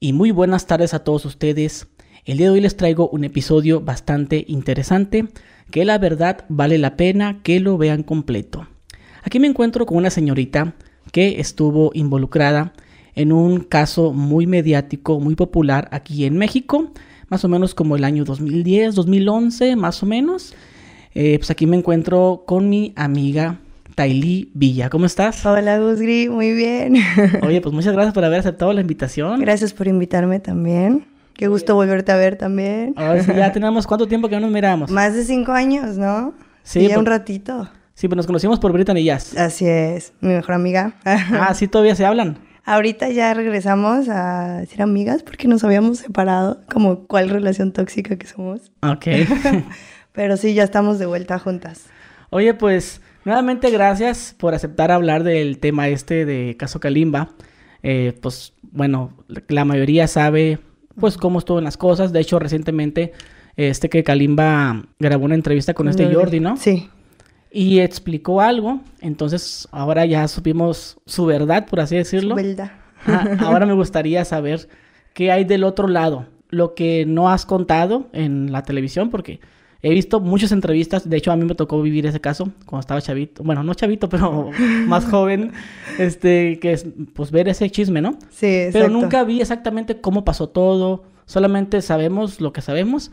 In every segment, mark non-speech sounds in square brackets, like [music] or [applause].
y muy buenas tardes a todos ustedes. El día de hoy les traigo un episodio bastante interesante que la verdad vale la pena que lo vean completo. Aquí me encuentro con una señorita que estuvo involucrada en un caso muy mediático, muy popular aquí en México, más o menos como el año 2010, 2011, más o menos. Eh, pues aquí me encuentro con mi amiga Tailí Villa. ¿Cómo estás? Hola, Gusgri, muy bien. [laughs] Oye, pues muchas gracias por haber aceptado la invitación. Gracias por invitarme también. Qué gusto volverte a ver también. ya [laughs] tenemos cuánto tiempo que no nos miramos. Más de cinco años, ¿no? Sí. ya un ratito. Sí, pues nos conocimos por Brittany Jazz. Así es, mi mejor amiga. [laughs] ah, sí, todavía se hablan. Ahorita ya regresamos a ser amigas porque nos habíamos separado, como cuál relación tóxica que somos. Ok. Pero sí, ya estamos de vuelta juntas. Oye, pues Nuevamente gracias por aceptar hablar del tema este de Caso Kalimba. Eh, pues bueno, la mayoría sabe pues cómo estuvo en las cosas. De hecho, recientemente este que Kalimba grabó una entrevista con este Jordi, ¿no? Sí. Y explicó algo. Entonces ahora ya supimos su verdad, por así decirlo. Su verdad. ahora me gustaría saber qué hay del otro lado. Lo que no has contado en la televisión, porque He visto muchas entrevistas, de hecho a mí me tocó vivir ese caso cuando estaba chavito, bueno, no chavito, pero [laughs] más joven, este, que es, pues ver ese chisme, ¿no? Sí, exacto. Pero nunca vi exactamente cómo pasó todo, solamente sabemos lo que sabemos,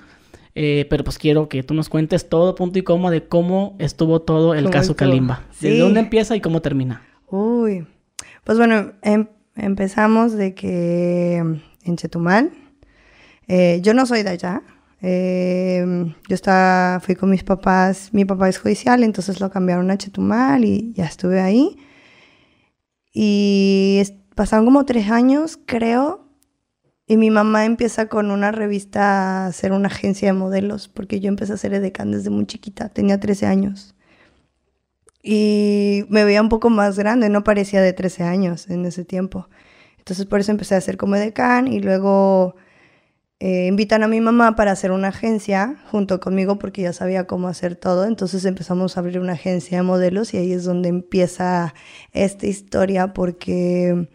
eh, pero pues quiero que tú nos cuentes todo punto y coma de cómo estuvo todo el caso Kalimba, de dónde empieza y cómo termina. Uy, pues bueno, em, empezamos de que en Chetumal, eh, yo no soy de allá, Em, yo estaba, fui con mis papás, mi papá es judicial, entonces lo cambiaron a Chetumal y ya estuve ahí. Y pasaron como tres años, creo, y mi mamá empieza con una revista a hacer una agencia de modelos, porque yo empecé a hacer edecán desde muy chiquita, tenía 13 años. Y me veía un poco más grande, no parecía de 13 años en ese tiempo. Entonces por eso empecé a hacer como edecán y luego eh, invitan a mi mamá para hacer una agencia junto conmigo porque ya sabía cómo hacer todo. Entonces empezamos a abrir una agencia de modelos y ahí es donde empieza esta historia porque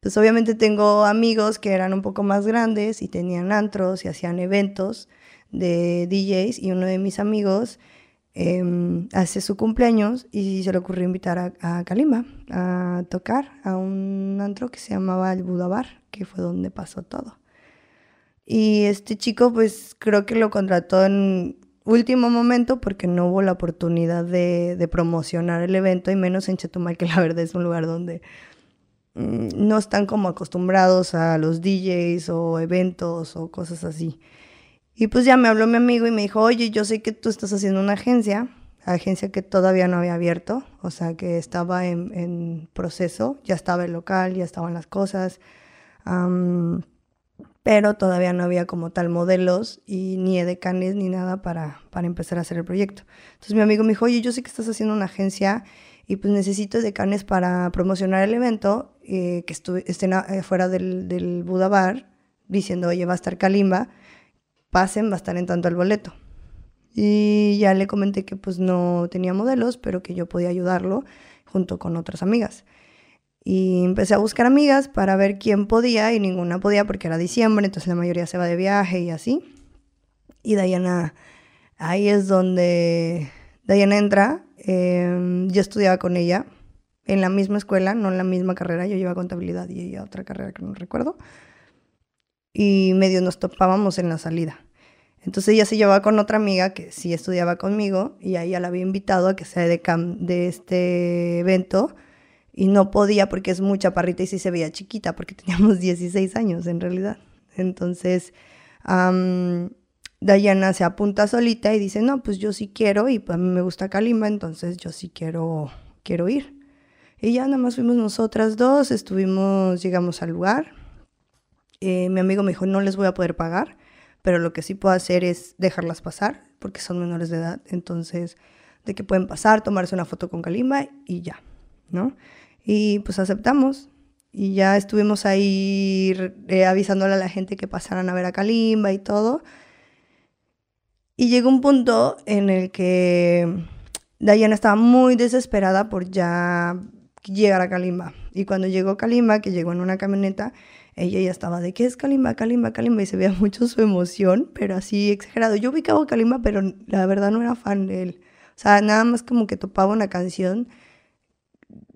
pues obviamente tengo amigos que eran un poco más grandes y tenían antros y hacían eventos de DJs y uno de mis amigos em, hace su cumpleaños y se le ocurrió invitar a, a Kalimba a tocar a un antro que se llamaba el Budabar, que fue donde pasó todo. Y este chico pues creo que lo contrató en último momento porque no hubo la oportunidad de, promocionar el evento y menos en Chetumal que la verdad es un lugar donde mm, no están como acostumbrados a los DJs o eventos o cosas así. Y pues ya me habló mi amigo y me dijo, oye, yo sé que tú estás haciendo una agencia, agencia que todavía no había abierto, o sea que estaba en, proceso, ya estaba el local, ya estaban las cosas pero todavía no había como tal modelos y ni edecanes ni nada para, para empezar a hacer el proyecto. Entonces mi amigo me dijo, oye, yo sé que estás haciendo una agencia y pues necesito edecanes para promocionar el evento, eh, que estén afuera del, del Buda Bar, diciendo, oye, va a estar Kalimba, pasen, va a estar en tanto el boleto. Y ya le comenté que pues no tenía modelos, pero que yo podía ayudarlo junto con otras amigas. Y empecé a buscar amigas para ver quién podía y ninguna podía porque era diciembre, entonces la mayoría se va de viaje y así. Y Diana, ahí es donde Diana entra. Em, yo estudiaba con ella en la misma escuela, no en la misma carrera. Yo llevaba contabilidad y ella otra carrera que no recuerdo. Y medio nos topábamos en la salida. Entonces ella se llevaba con otra amiga que sí estudiaba conmigo y a ella la había invitado a que sea de, de este evento y no podía porque es mucha parrita y sí se veía chiquita porque teníamos [laughs] 16 años en realidad. Entonces, Dayana se apunta solita y dice, no, pues yo sí quiero y a mí me gusta Kalimba, entonces yo sí quiero, quiero ir. Y ya nada más fuimos nosotras dos, estuvimos, llegamos al lugar. Eh, mi amigo me dijo, no les voy a poder pagar, pero lo que sí puedo hacer es dejarlas pasar, porque son menores de edad, entonces de que pueden pasar, tomarse una foto con Kalimba y ya, ¿no? Y pues aceptamos. Y ya estuvimos ahí eh, avisándole a la gente que pasaran a ver a Kalimba y todo. Y llegó un punto en el que Diana estaba muy desesperada por ya llegar a Kalimba. Y cuando llegó Kalimba, que llegó en una camioneta, ella ya estaba de que es Kalimba, Kalimba, Kalimba y se veía mucho su emoción, pero así exagerado. Yo ubicaba a Kalimba, pero la verdad no era fan de él. O sea, nada más como que topaba una canción,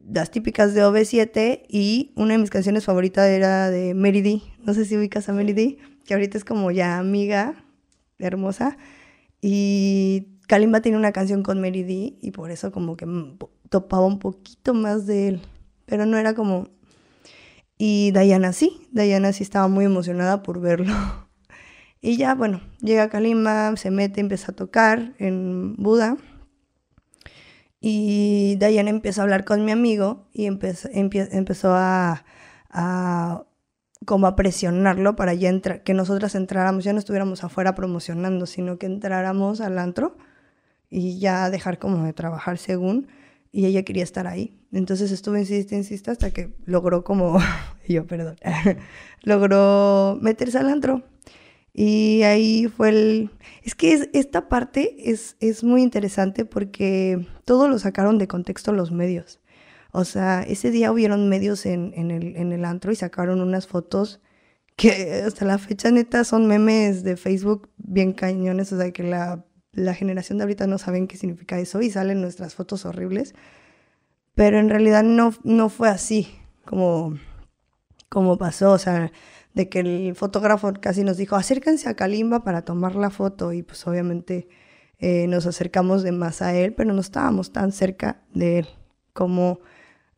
las típicas de OV7 y una de mis canciones favoritas era de Mary D. No sé si ubicas a Mary D, que ahorita es como ya amiga hermosa. Y Kalimba tiene una canción con Mary D y por eso como que topaba un poquito más de él, pero no era como... Y Diana sí, Diana sí estaba muy emocionada por verlo. [laughs] Y ya, bueno, llega Kalimba, se mete, empieza a tocar en Buda y Diana empieza a hablar con mi amigo y empezó, empezó a, como a presionarlo para ya que nosotras entráramos, ya no estuviéramos afuera promocionando, sino que entráramos al antro y ya dejar como de trabajar según, y ella quería estar ahí. Entonces estuve insiste, insiste hasta que logró como, [laughs] yo perdón, [laughs] logró meterse al antro. Y ahí fue el... Es que esta parte es, es muy interesante porque todo lo sacaron de contexto los medios. O sea, ese día hubieron medios en, en, el, en el antro y sacaron unas fotos que hasta la fecha neta son memes de Facebook bien cañones, o sea, que la, la generación de ahorita no saben qué significa eso y salen nuestras fotos horribles. Pero en realidad no, no fue así como, como pasó, o sea, de que el fotógrafo casi nos dijo, acérquense a Kalimba para tomar la foto y pues obviamente eh, nos acercamos de más a él, pero no estábamos tan cerca de él como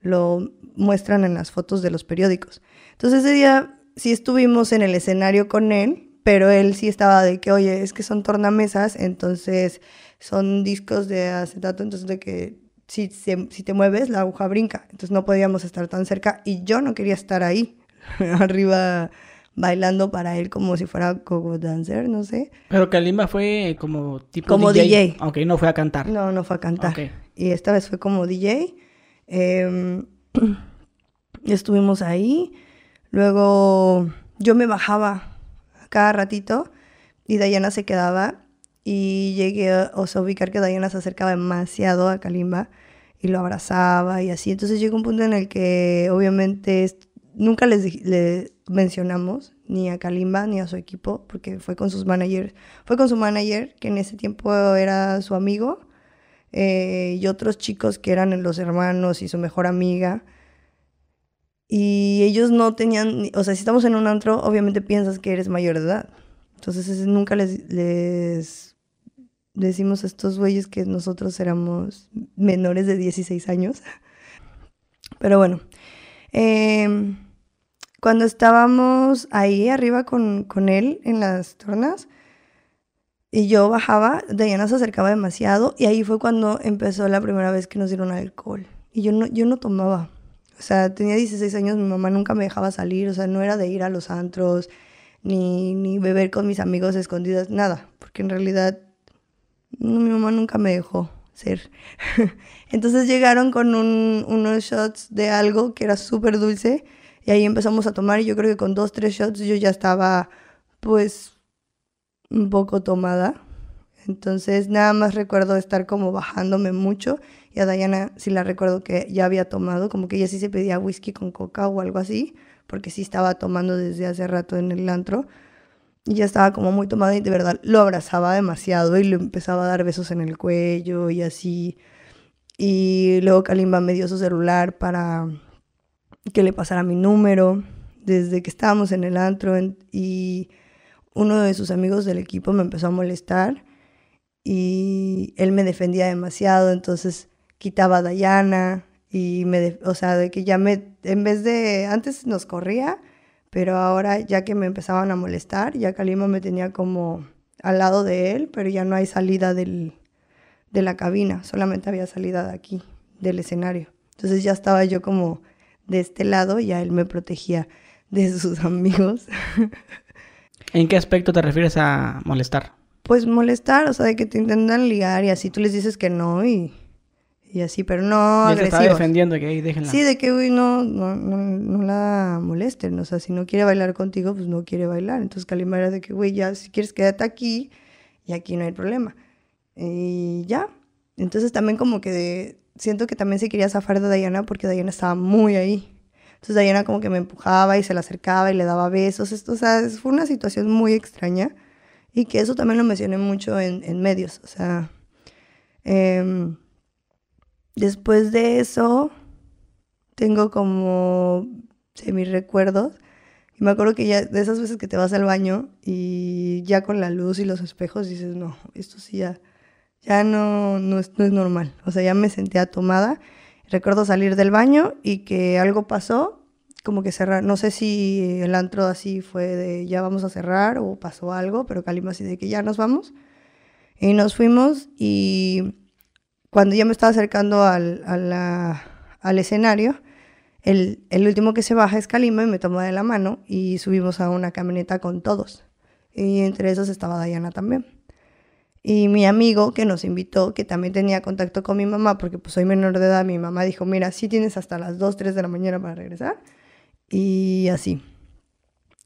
lo muestran en las fotos de los periódicos. Entonces ese día sí estuvimos en el escenario con él, pero él sí estaba de que, oye, es que son tornamesas, entonces son discos de acetato, entonces de que si, si te mueves la aguja brinca, entonces no podíamos estar tan cerca y yo no quería estar ahí [laughs] arriba bailando para él como si fuera Coco Dancer, no sé. Pero Kalimba fue como tipo como DJ. Ok, no fue a cantar. No, no fue a cantar. Y esta vez fue como DJ. Em, [clears throat] estuvimos ahí. Luego yo me bajaba cada ratito y Dayana se quedaba. Y llegué a, o sea, a ubicar que Dayana se acercaba demasiado a Kalimba y lo abrazaba y así. Entonces llegó un punto en el que obviamente nunca les, mencionamos ni a Kalimba ni a su equipo, porque fue con sus managers, fue con su manager, que en ese tiempo era su amigo, eh, y otros chicos que eran los hermanos y su mejor amiga. Y ellos no tenían, o sea, si estamos en un antro, obviamente piensas que eres mayor de edad. Entonces nunca les, les decimos a estos güeyes que nosotros éramos menores de 16 años. [laughs] Pero bueno, eh, cuando estábamos ahí arriba con, con él en las tornas y yo bajaba, Diana se acercaba demasiado y ahí fue cuando empezó la primera vez que nos dieron alcohol. Y yo no, yo no tomaba. O sea, tenía 16 años, mi mamá nunca me dejaba salir, o sea, no era de ir a los antros, ni, ni beber con mis amigos escondidas, nada, porque en realidad mi mamá nunca me dejó ser. [laughs] Entonces llegaron con un, unos shots de algo que era súper dulce y ahí empezamos a tomar y yo creo que con dos, tres shots yo ya estaba pues un poco tomada. Entonces nada más recuerdo estar como bajándome mucho y a Diana sí la recuerdo que ya había tomado, como que ella sí se pedía whisky con coca o algo así, porque sí estaba tomando desde hace rato en el antro y ya estaba como muy tomada y de verdad lo abrazaba demasiado y le empezaba a dar besos en el cuello y así. Y luego Kalimba me dio su celular para que le pasara mi número desde que estábamos en el antro y uno de sus amigos del equipo me empezó a molestar y él me defendía demasiado, entonces quitaba a Dayana y me, o sea, de que ya me, en vez de, antes nos corría, pero ahora ya que me empezaban a molestar, ya Kalima me tenía como al lado de él, pero ya no hay salida del, de la cabina, solamente había salida de aquí, del escenario. Entonces ya estaba yo como de este lado, ya él me protegía de sus [laughs] amigos. ¿En qué aspecto te refieres a molestar? Pues molestar, o sea, de que te intentan ligar y así tú les dices que no y, y así, pero no y estaba defendiendo que ahí déjenla. Sí, de que, uy, no, no, no, la molesten, o sea, si no quiere bailar contigo, pues no quiere bailar. Entonces Kalima era de que, güey, ya, si quieres quédate aquí y aquí no hay problema. Y ya. Entonces también como que de, siento que también se quería zafar de Diana porque Diana estaba muy ahí. Entonces Diana como que me empujaba y se le acercaba y le daba besos. Esto, o sea, fue una situación muy extraña y que eso también lo mencioné mucho en, en medios. O sea, em, después de eso tengo como semi recuerdos. Y me acuerdo que ya de esas veces que te vas al baño y ya con la luz y los espejos dices, no, esto sí ya, ya no, no, es, no es normal. O sea, ya me sentía tomada Recuerdo salir del baño y que algo pasó, como que cerrar, no sé si el antro así fue de ya vamos a cerrar o pasó algo, pero Kalimba así de que ya nos vamos. Y nos fuimos y cuando ya me estaba acercando al, al escenario, el, el, último que se baja es Kalima y me toma de la mano y subimos a una camioneta con todos. Y entre esos estaba Diana también. Y mi amigo que nos invitó, que también tenía contacto con mi mamá, porque pues soy menor de edad, mi mamá dijo, mira, sí tienes hasta las 2, 3 de la mañana para regresar. Y así.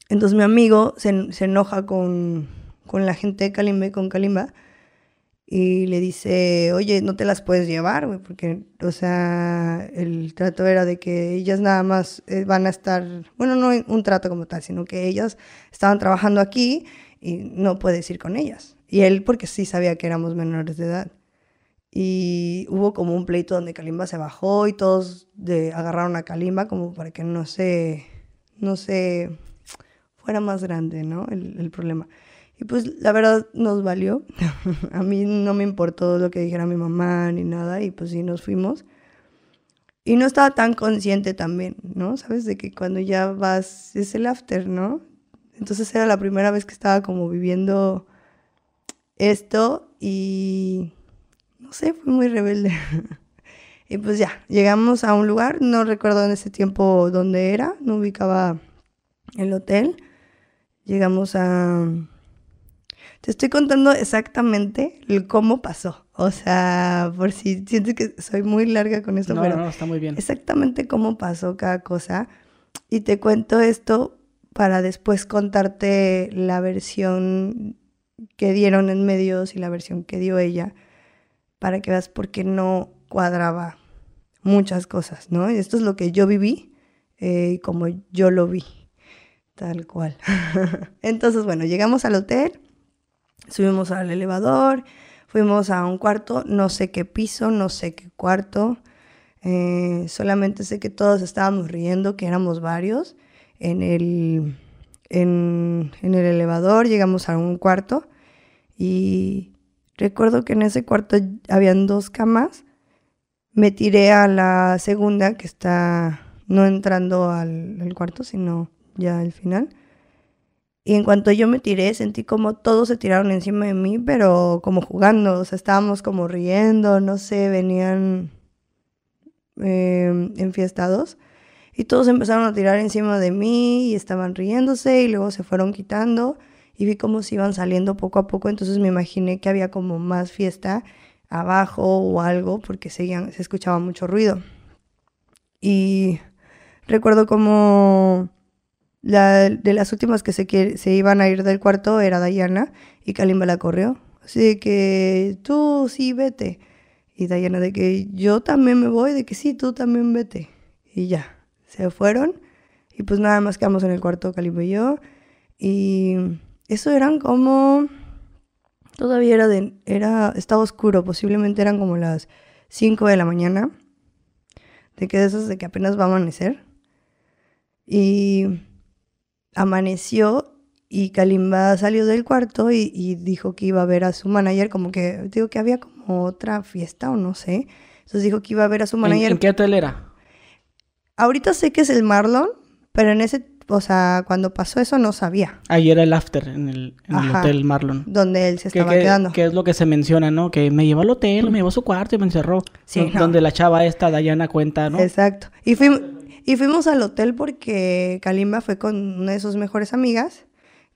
Entonces mi amigo se, se enoja con, con, la gente de Kalimba y con Kalimba y le dice, oye, no te las puedes llevar, güey, porque, o sea, el trato era de que ellas nada más eh, van a estar, bueno, no un trato como tal, sino que ellas estaban trabajando aquí y no puedes ir con ellas. Y él porque sí sabía que éramos menores de edad. Y hubo como un pleito donde Kalimba se bajó y todos de, agarraron a Kalimba como para que no se, no se fuera más grande, ¿no? El, el problema. Y pues la verdad nos valió. [laughs] a mí no me importó lo que dijera mi mamá ni nada y pues sí nos fuimos. Y no estaba tan consciente también, ¿no? Sabes de que cuando ya vas es el after, ¿no? Entonces era la primera vez que estaba como viviendo esto y no sé, fui muy rebelde. [laughs] y pues ya, llegamos a un lugar, no recuerdo en ese tiempo dónde era, no ubicaba el hotel. Llegamos a... Te estoy contando exactamente el cómo pasó. O sea, por si sientes que soy muy larga con esto, pero no, está muy bien. exactamente cómo pasó cada cosa. Y te cuento esto para después contarte la versión que dieron en medios y la versión que dio ella, para que veas por qué no cuadraba muchas cosas, ¿no? Y esto es lo que yo viví eh, como yo lo vi, tal cual. [laughs] Entonces, bueno, llegamos al hotel, subimos al elevador, fuimos a un cuarto, no sé qué piso, no sé qué cuarto, eh, solamente sé que todos estábamos riendo, que éramos varios en el, en, en el elevador, llegamos a un cuarto y recuerdo que en ese cuarto habían dos camas. Me tiré a la segunda, que está no entrando al, cuarto, sino ya al final. Y en cuanto yo me tiré, sentí como todos se tiraron encima de mí, pero como jugando, o sea, estábamos como riendo, no sé, venían em, enfiestados. Y todos empezaron a tirar encima de mí y estaban riéndose y luego se fueron quitando y vi cómo se iban saliendo poco a poco, entonces me imaginé que había como más fiesta abajo o algo porque seguían, se escuchaba mucho ruido. Y recuerdo como la, de las últimas que se, se iban a ir del cuarto era Diana y Kalimba la corrió. Así que tú sí vete. Y Diana de que yo también me voy, de que sí, tú también vete. Y ya, se fueron. Y pues nada más quedamos en el cuarto Kalimba y yo. Y eso eran como... Todavía era de... Era, estaba oscuro, posiblemente eran como las 5 de la mañana. De que de esas de que apenas va a amanecer. Y amaneció y Kalimba salió del cuarto y, dijo que iba a ver a su manager, como que, digo que había como otra fiesta o no sé. Entonces dijo que iba a ver a su manager. ¿En, qué hotel era? Ahorita sé que es el Marlon, pero en ese o sea, cuando pasó eso no sabía. Ahí era el after en el, hotel Marlon. Donde él se estaba quedando. Que es lo que se menciona, ¿no? Que me llevó al hotel, me llevó a su cuarto y me encerró. Sí, Donde la chava esta, Dayana, cuenta, ¿no? Exacto. Y, fuimos, y fuimos al hotel porque Kalimba fue con una de sus mejores amigas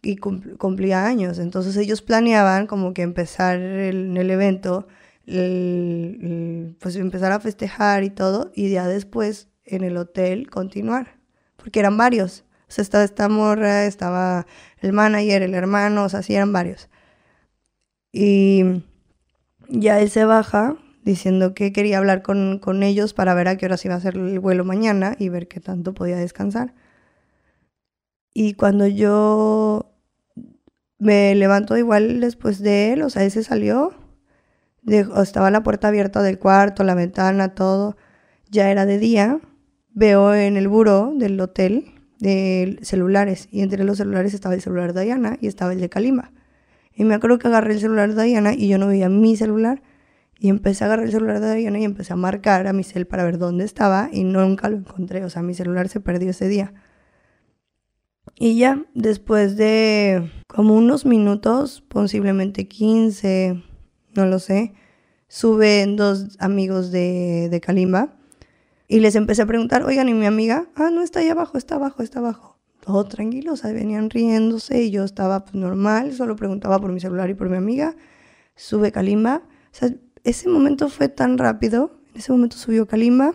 y cumplía años. Entonces ellos planeaban como que empezar el, el evento, pues empezar a festejar y todo, y ya después en el hotel continuar, porque eran varios. O sea, estaba esta morra, estaba el manager, el hermano, o sea, sí eran varios. Y ya él se baja diciendo que quería hablar con, con ellos para ver a qué hora se iba a hacer el vuelo mañana y ver qué tanto podía descansar. Y cuando yo me levanto igual después de él, o sea, ese salió, estaba la puerta abierta del cuarto, la ventana, todo, ya era de día, veo en el buró del hotel de celulares y entre los celulares estaba el celular de Diana y estaba el de Kalima. Y me acuerdo que agarré el celular de Diana y yo no veía mi celular y empecé a agarrar el celular de Diana y empecé a marcar a mi cel para ver dónde estaba y nunca lo encontré, o sea, mi celular se perdió ese día. Y ya, después de como unos minutos, posiblemente 15, no lo sé, suben dos amigos de, de Kalimba y les empecé a preguntar, oigan, ¿y mi amiga? Ah, no, está ahí abajo, está abajo, está abajo. Todo tranquilo, o sea, venían riéndose y yo estaba pues, normal, solo preguntaba por mi celular y por mi amiga. Sube Kalimba. O sea, ese momento fue tan rápido. En ese momento subió Kalimba.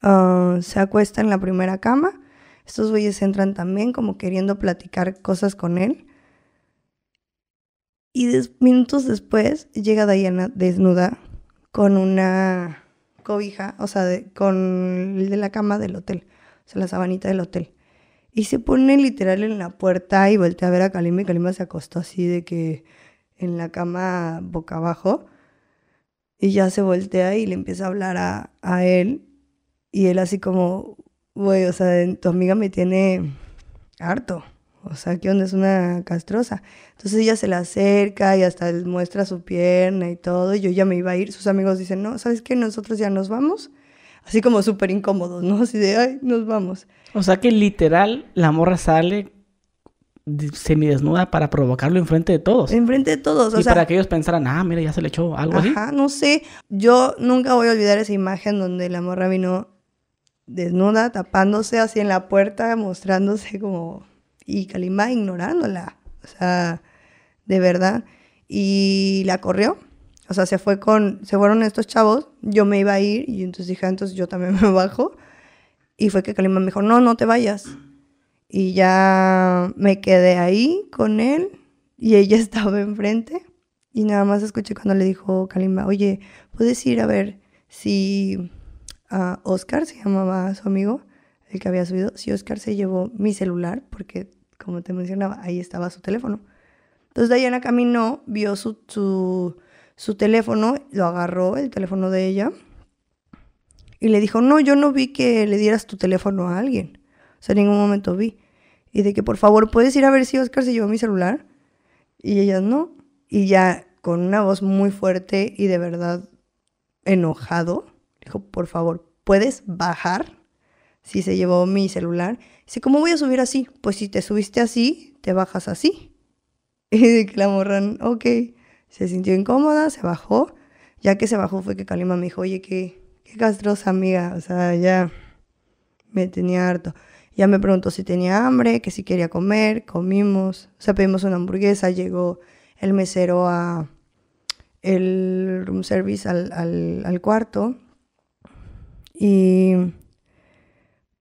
Ah, se acuesta en la primera cama. Estos güeyes entran también como queriendo platicar cosas con él. Y minutos después llega Diana desnuda con una cobija, o sea, con el de la cama del hotel, o sea, la sabanita del hotel. Y se pone literal en la puerta y voltea a ver a Kalima y Kalima se acostó así de que en la cama boca abajo. Y ya se voltea y le empieza a hablar a, a él. Y él así como, güey, o sea, tu amiga me tiene harto. O sea, ¿qué onda? Es una castrosa. Entonces ella se la acerca y hasta muestra su pierna y todo. Y yo ya me iba a ir. Sus amigos dicen, no, ¿sabes qué? Nosotros ya nos vamos. Así como súper incómodos, ¿no? Así de, ay, nos vamos. O sea que literal la morra sale semidesnuda para provocarlo enfrente de todos. Enfrente de todos. O y para que ellos pensaran, ah, mira, ya se le echó algo así. Ajá, no sé. Yo nunca voy a olvidar esa imagen donde la morra vino desnuda, tapándose así en la puerta, mostrándose como y Kalimba ignorándola, o sea, de verdad. Y la corrió, o sea, se fue con, se fueron estos chavos, yo me iba a ir y entonces dije, entonces yo también [laughs] me bajo. Y fue que Kalimba me dijo, no, no te vayas. Y ya me quedé ahí con él y ella [laughs] estaba enfrente. Y nada más escuché cuando le dijo Kalimba, oye, ¿puedes ir a ver si a Oscar, se llamaba su amigo, el que había subido, si Oscar se llevó mi celular, porque como te mencionaba, ahí estaba su teléfono. Entonces Diana caminó, vio su, su, teléfono, lo agarró, el teléfono de ella, y le dijo, no, yo no vi que le dieras tu teléfono a alguien. O sea, en ningún momento vi. Y de que, por favor, ¿puedes ir a ver si Oscar se llevó mi celular? Y ella, no. Y ya con una voz muy fuerte y de verdad enojado, dijo, por favor, ¿puedes bajar si se llevó mi celular? Dice, ¿cómo voy a subir así? Pues si te subiste así, te bajas así. [laughs] Y la morran, ok, se sintió incómoda, se bajó. Ya que se bajó fue que Kalima me dijo, oye, qué, qué castrosa amiga, o sea, ya me tenía harto. Ya me preguntó si tenía hambre, que si quería comer, comimos, o sea, pedimos una hamburguesa, llegó el mesero a el room service al, al, al cuarto y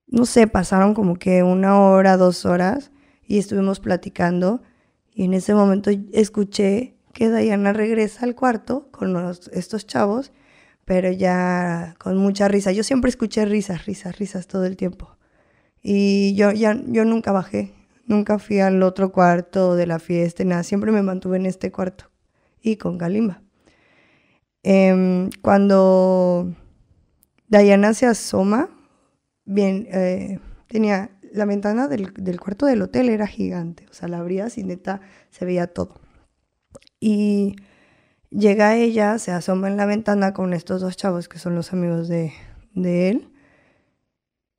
no sé, pasaron como que una hora, dos horas y estuvimos platicando y en ese momento escuché que Diana regresa al cuarto con estos chavos, pero ya con mucha risa. Yo siempre escuché risas, risas, risas todo el tiempo. Y yo, ya, yo nunca bajé, nunca fui al otro cuarto de la fiesta, nada, siempre me mantuve en este cuarto y con Kalimba. Em, cuando Diana se asoma, bien, eh, tenía la ventana del, cuarto del hotel era gigante, o sea, la abrías y neta se veía todo. Y llega ella, se asoma en la ventana con estos dos chavos que son los amigos de, de él,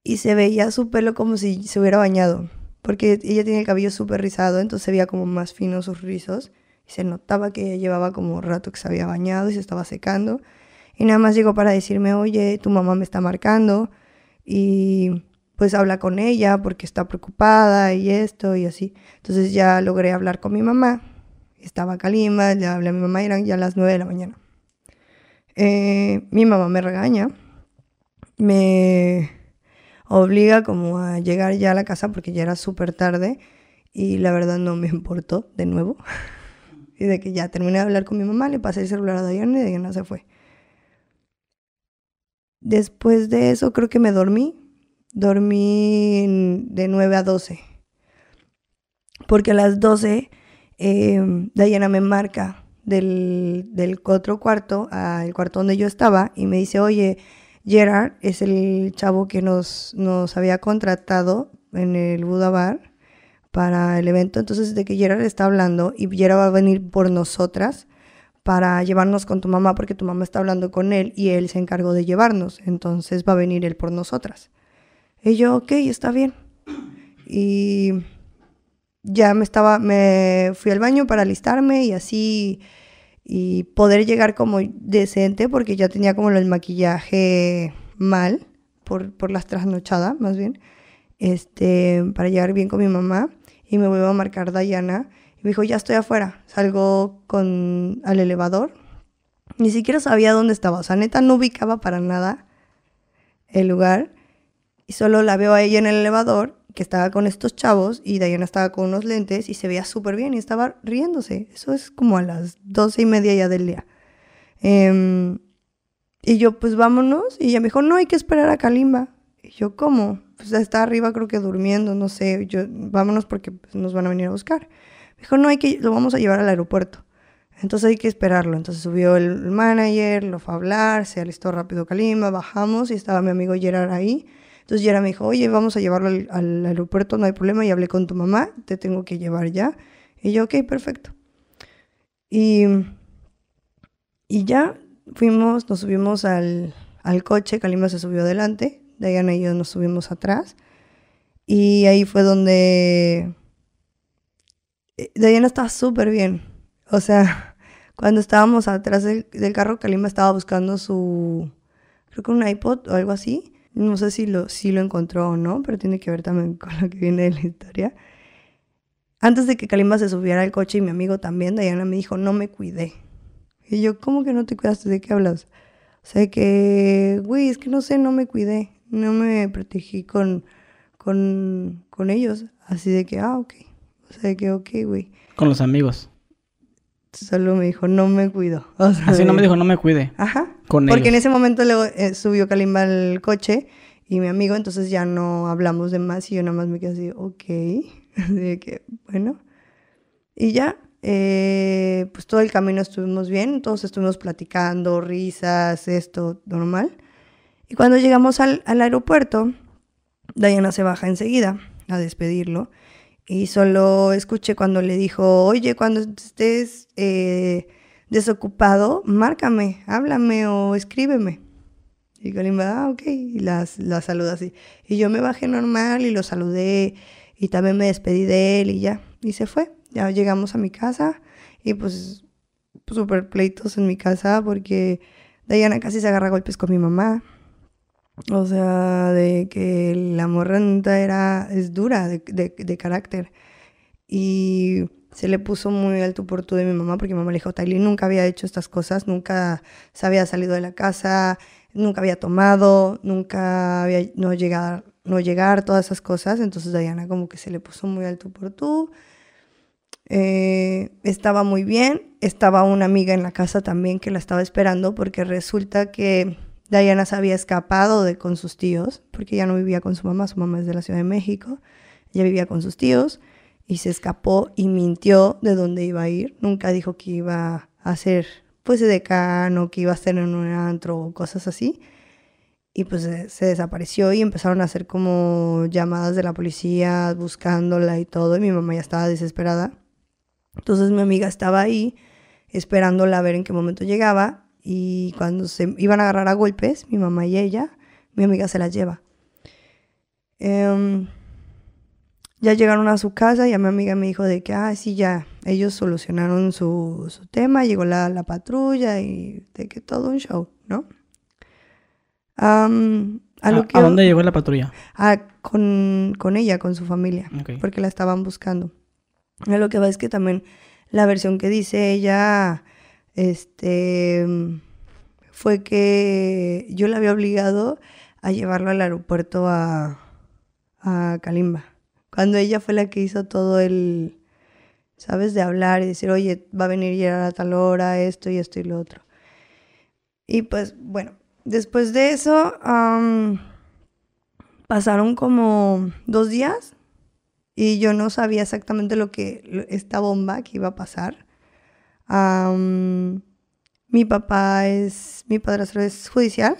y se veía su pelo como si se hubiera bañado, porque ella tiene el cabello súper rizado, entonces se veía como más fino sus rizos, y se notaba que ella llevaba como rato que se había bañado y se estaba secando, y nada más llegó para decirme, oye, tu mamá me está marcando, y pues habla con ella porque está preocupada y esto y así. Entonces ya logré hablar con mi mamá. Estaba Calima, le hablé a mi mamá, eran ya las 9 de la mañana. Eh, mi mamá me regaña, me obliga como a llegar ya a la casa porque ya era súper tarde y la verdad no me importó de nuevo. [laughs] y de que ya terminé de hablar con mi mamá, le pasé el celular a Diana y Diana se fue. Después de eso creo que me dormí. Dormí de 9 a 12. Porque a las 12 eh, Diana me marca del, del otro cuarto al cuarto donde yo estaba y me dice, oye, Gerard es el chavo que nos, nos había contratado en el Buda Bar para el evento. Entonces, de que Gerard está hablando y Gerard va a venir por nosotras para llevarnos con tu mamá porque tu mamá está hablando con él y él se encargó de llevarnos. Entonces va a venir él por nosotras. Y yo, ok, está bien. Y ya me estaba, me fui al baño para alistarme y así y poder llegar como decente porque ya tenía como el maquillaje mal por, por las trasnochadas más bien este para llegar bien con mi mamá y me vuelvo a marcar Dayana y me dijo ya estoy afuera salgo con al elevador ni siquiera sabía dónde estaba o sea neta no ubicaba para nada el lugar y solo la veo a ella en el elevador que estaba con estos chavos y Diana estaba con unos lentes y se veía súper bien y estaba riéndose. Eso es como a las doce y media ya del día. Em, y yo, pues vámonos. Y ella me dijo, no, hay que esperar a Kalimba. Y yo, ¿cómo? Pues está arriba creo que durmiendo, no sé. Yo, vámonos porque pues, nos van a venir a buscar. Dijo, no, hay que, lo vamos a llevar al aeropuerto. Entonces hay que esperarlo. Entonces subió el manager, lo fue a hablar, se alistó rápido Kalimba, bajamos y estaba mi amigo Gerard ahí. Entonces Yara me dijo, oye, vamos a llevarlo al, aeropuerto, no hay problema, y hablé con tu mamá, te tengo que llevar ya. Y yo, ok, perfecto. Y, y ya fuimos, nos subimos al, al coche, Kalima se subió adelante, Diana y yo nos subimos atrás. Y ahí fue donde eh, Diana estaba súper bien. O sea, cuando estábamos atrás del, carro, Kalima estaba buscando su, creo que un iPod o algo así. No sé si lo, si lo encontró o no, pero tiene que ver también con lo que viene de la historia. Antes de que Kalimba se subiera al coche y mi amigo también, Diana me dijo, no me cuidé. Y yo, ¿cómo que no te cuidaste? ¿De qué hablas? O sea que, güey, es que no sé, no me cuidé. No me protegí con, con, con ellos. Así de que, ah, ok. O sea que, ok, güey. Con los amigos. Solo me dijo, no me cuido. [laughs] Así no me dijo, no me cuide. Ajá. Porque en ese momento luego eh, subió Kalimba al coche y mi amigo, entonces ya no hablamos de más y yo nada más me quedé así, ok. [laughs] Así que, bueno. Y ya, eh, pues todo el camino estuvimos bien, todos estuvimos platicando, risas, esto, normal. Y cuando llegamos al, al aeropuerto, Diana se baja enseguida a despedirlo. Y solo escuché cuando le dijo, oye, cuando estés eh, desocupado, márcame, háblame o escríbeme. Y Kalimba, ah, ok, y las, la saluda así. Y yo me bajé normal y lo saludé y también me despedí de él y ya, y se fue. Ya llegamos a mi casa y pues súper pleitos en mi casa porque Diana casi se agarra golpes con mi mamá. O sea, de que la morranta era, es dura de, de, carácter. Y se le puso muy alto por tú de mi mamá, porque mi mamá le dijo, Tylee nunca había hecho estas cosas, nunca se había salido de la casa, nunca había tomado, nunca había no llegar, no llegar, todas esas cosas. Entonces Diana como que se le puso muy alto por tú. Eh, estaba muy bien, estaba una amiga en la casa también que la estaba esperando porque resulta que Diana se había escapado de, con sus tíos, porque ya no vivía con su mamá, su mamá es de la Ciudad de México, ella vivía con sus tíos y se escapó y mintió de dónde iba a ir. Nunca dijo que iba a ser pues de decano, que iba a estar en un antro o cosas así. Y pues se desapareció y empezaron a hacer como llamadas de la policía buscándola y todo. Y mi mamá ya estaba desesperada. Entonces mi amiga estaba ahí esperándola a ver en qué momento llegaba y cuando se iban a agarrar a golpes, mi mamá y ella, mi amiga se las lleva. Em, ya llegaron a su casa y a mi amiga me dijo de que, ah, sí, ya, ellos solucionaron su, su tema, llegó la, la, patrulla y de que todo un show, ¿no? a, dónde llegó la patrulla? con, con, ella, con su familia, porque la estaban buscando. A lo que va es que también la versión que dice ella este, fue que yo la había obligado a llevarlo al aeropuerto a, a Kalimba. Cuando ella fue la que hizo todo el, ¿sabes? De hablar y decir, oye, va a venir ya a tal hora, esto y esto y lo otro. Y pues, bueno, después de eso, pasaron como dos días y yo no sabía exactamente lo que, esta bomba que iba a pasar. Mi papá es, mi padrastro es judicial,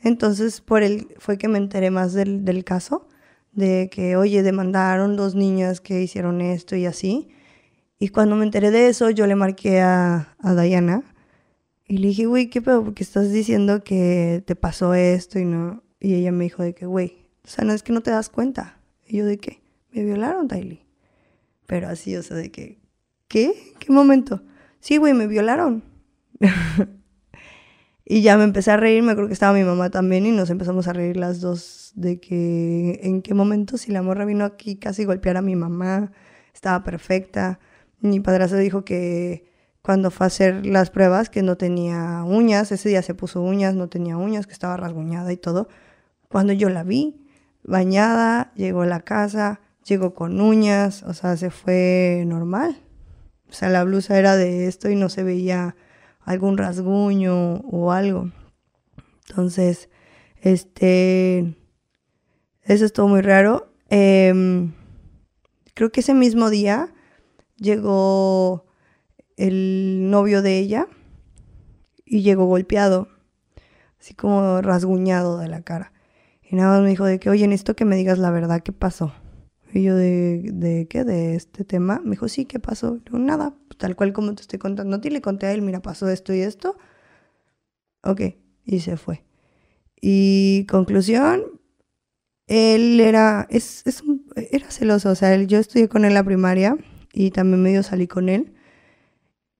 entonces por él fue que me enteré más del, del caso, de que, oye, demandaron dos niñas que hicieron esto y así. Y cuando me enteré de eso, yo le marqué a, a Diana y le dije, güey, ¿qué pedo? Porque estás diciendo que te pasó esto y no. Y ella me dijo de que, güey, o sea, no es que no te das cuenta. Y yo de qué? Me violaron, Tylee. Pero así, o sea, de que, ¿qué? ¿Qué momento? Sí, güey, me violaron. [laughs] y ya me empecé a reír, me creo que estaba mi mamá también y nos empezamos a reír las dos de que en qué momento si la morra vino aquí casi golpear a mi mamá, estaba perfecta. Mi padrastro dijo que cuando fue a hacer las pruebas que no tenía uñas, ese día se puso uñas, no tenía uñas, que estaba rasguñada y todo. Cuando yo la vi, bañada, llegó a la casa, llegó con uñas, o sea, se fue normal. O sea, la blusa era de esto y no se veía algún rasguño o algo. Entonces, este, eso estuvo muy raro. Em, creo que ese mismo día llegó el novio de ella y llegó golpeado, así como rasguñado de la cara. Y nada más me dijo de que, oye, necesito que me digas la verdad, ¿qué pasó? Y yo, ¿de, de qué? ¿De este tema? Me dijo, sí, ¿qué pasó? Yo, nada, tal cual como te estoy contando a le conté a él, mira, pasó esto y esto. Ok, y se fue. Y conclusión, él era, es, es era celoso, o sea, yo estudié con él la primaria y también medio salí con él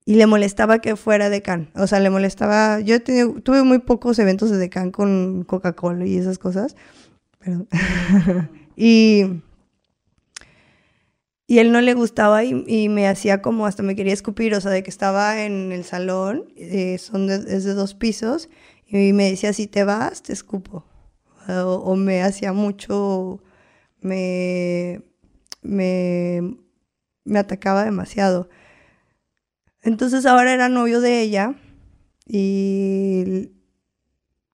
y le molestaba que fuera decán. O sea, le molestaba. Yo tuve muy pocos eventos de decán con Coca-Cola y esas cosas. [laughs] y. Y él no le gustaba y, me hacía como hasta me quería escupir, o sea, de que estaba en el salón, eh, son es de dos pisos, y me decía, si te vas, te escupo. O, me hacía mucho, me, me, me atacaba demasiado. Entonces ahora era novio de ella y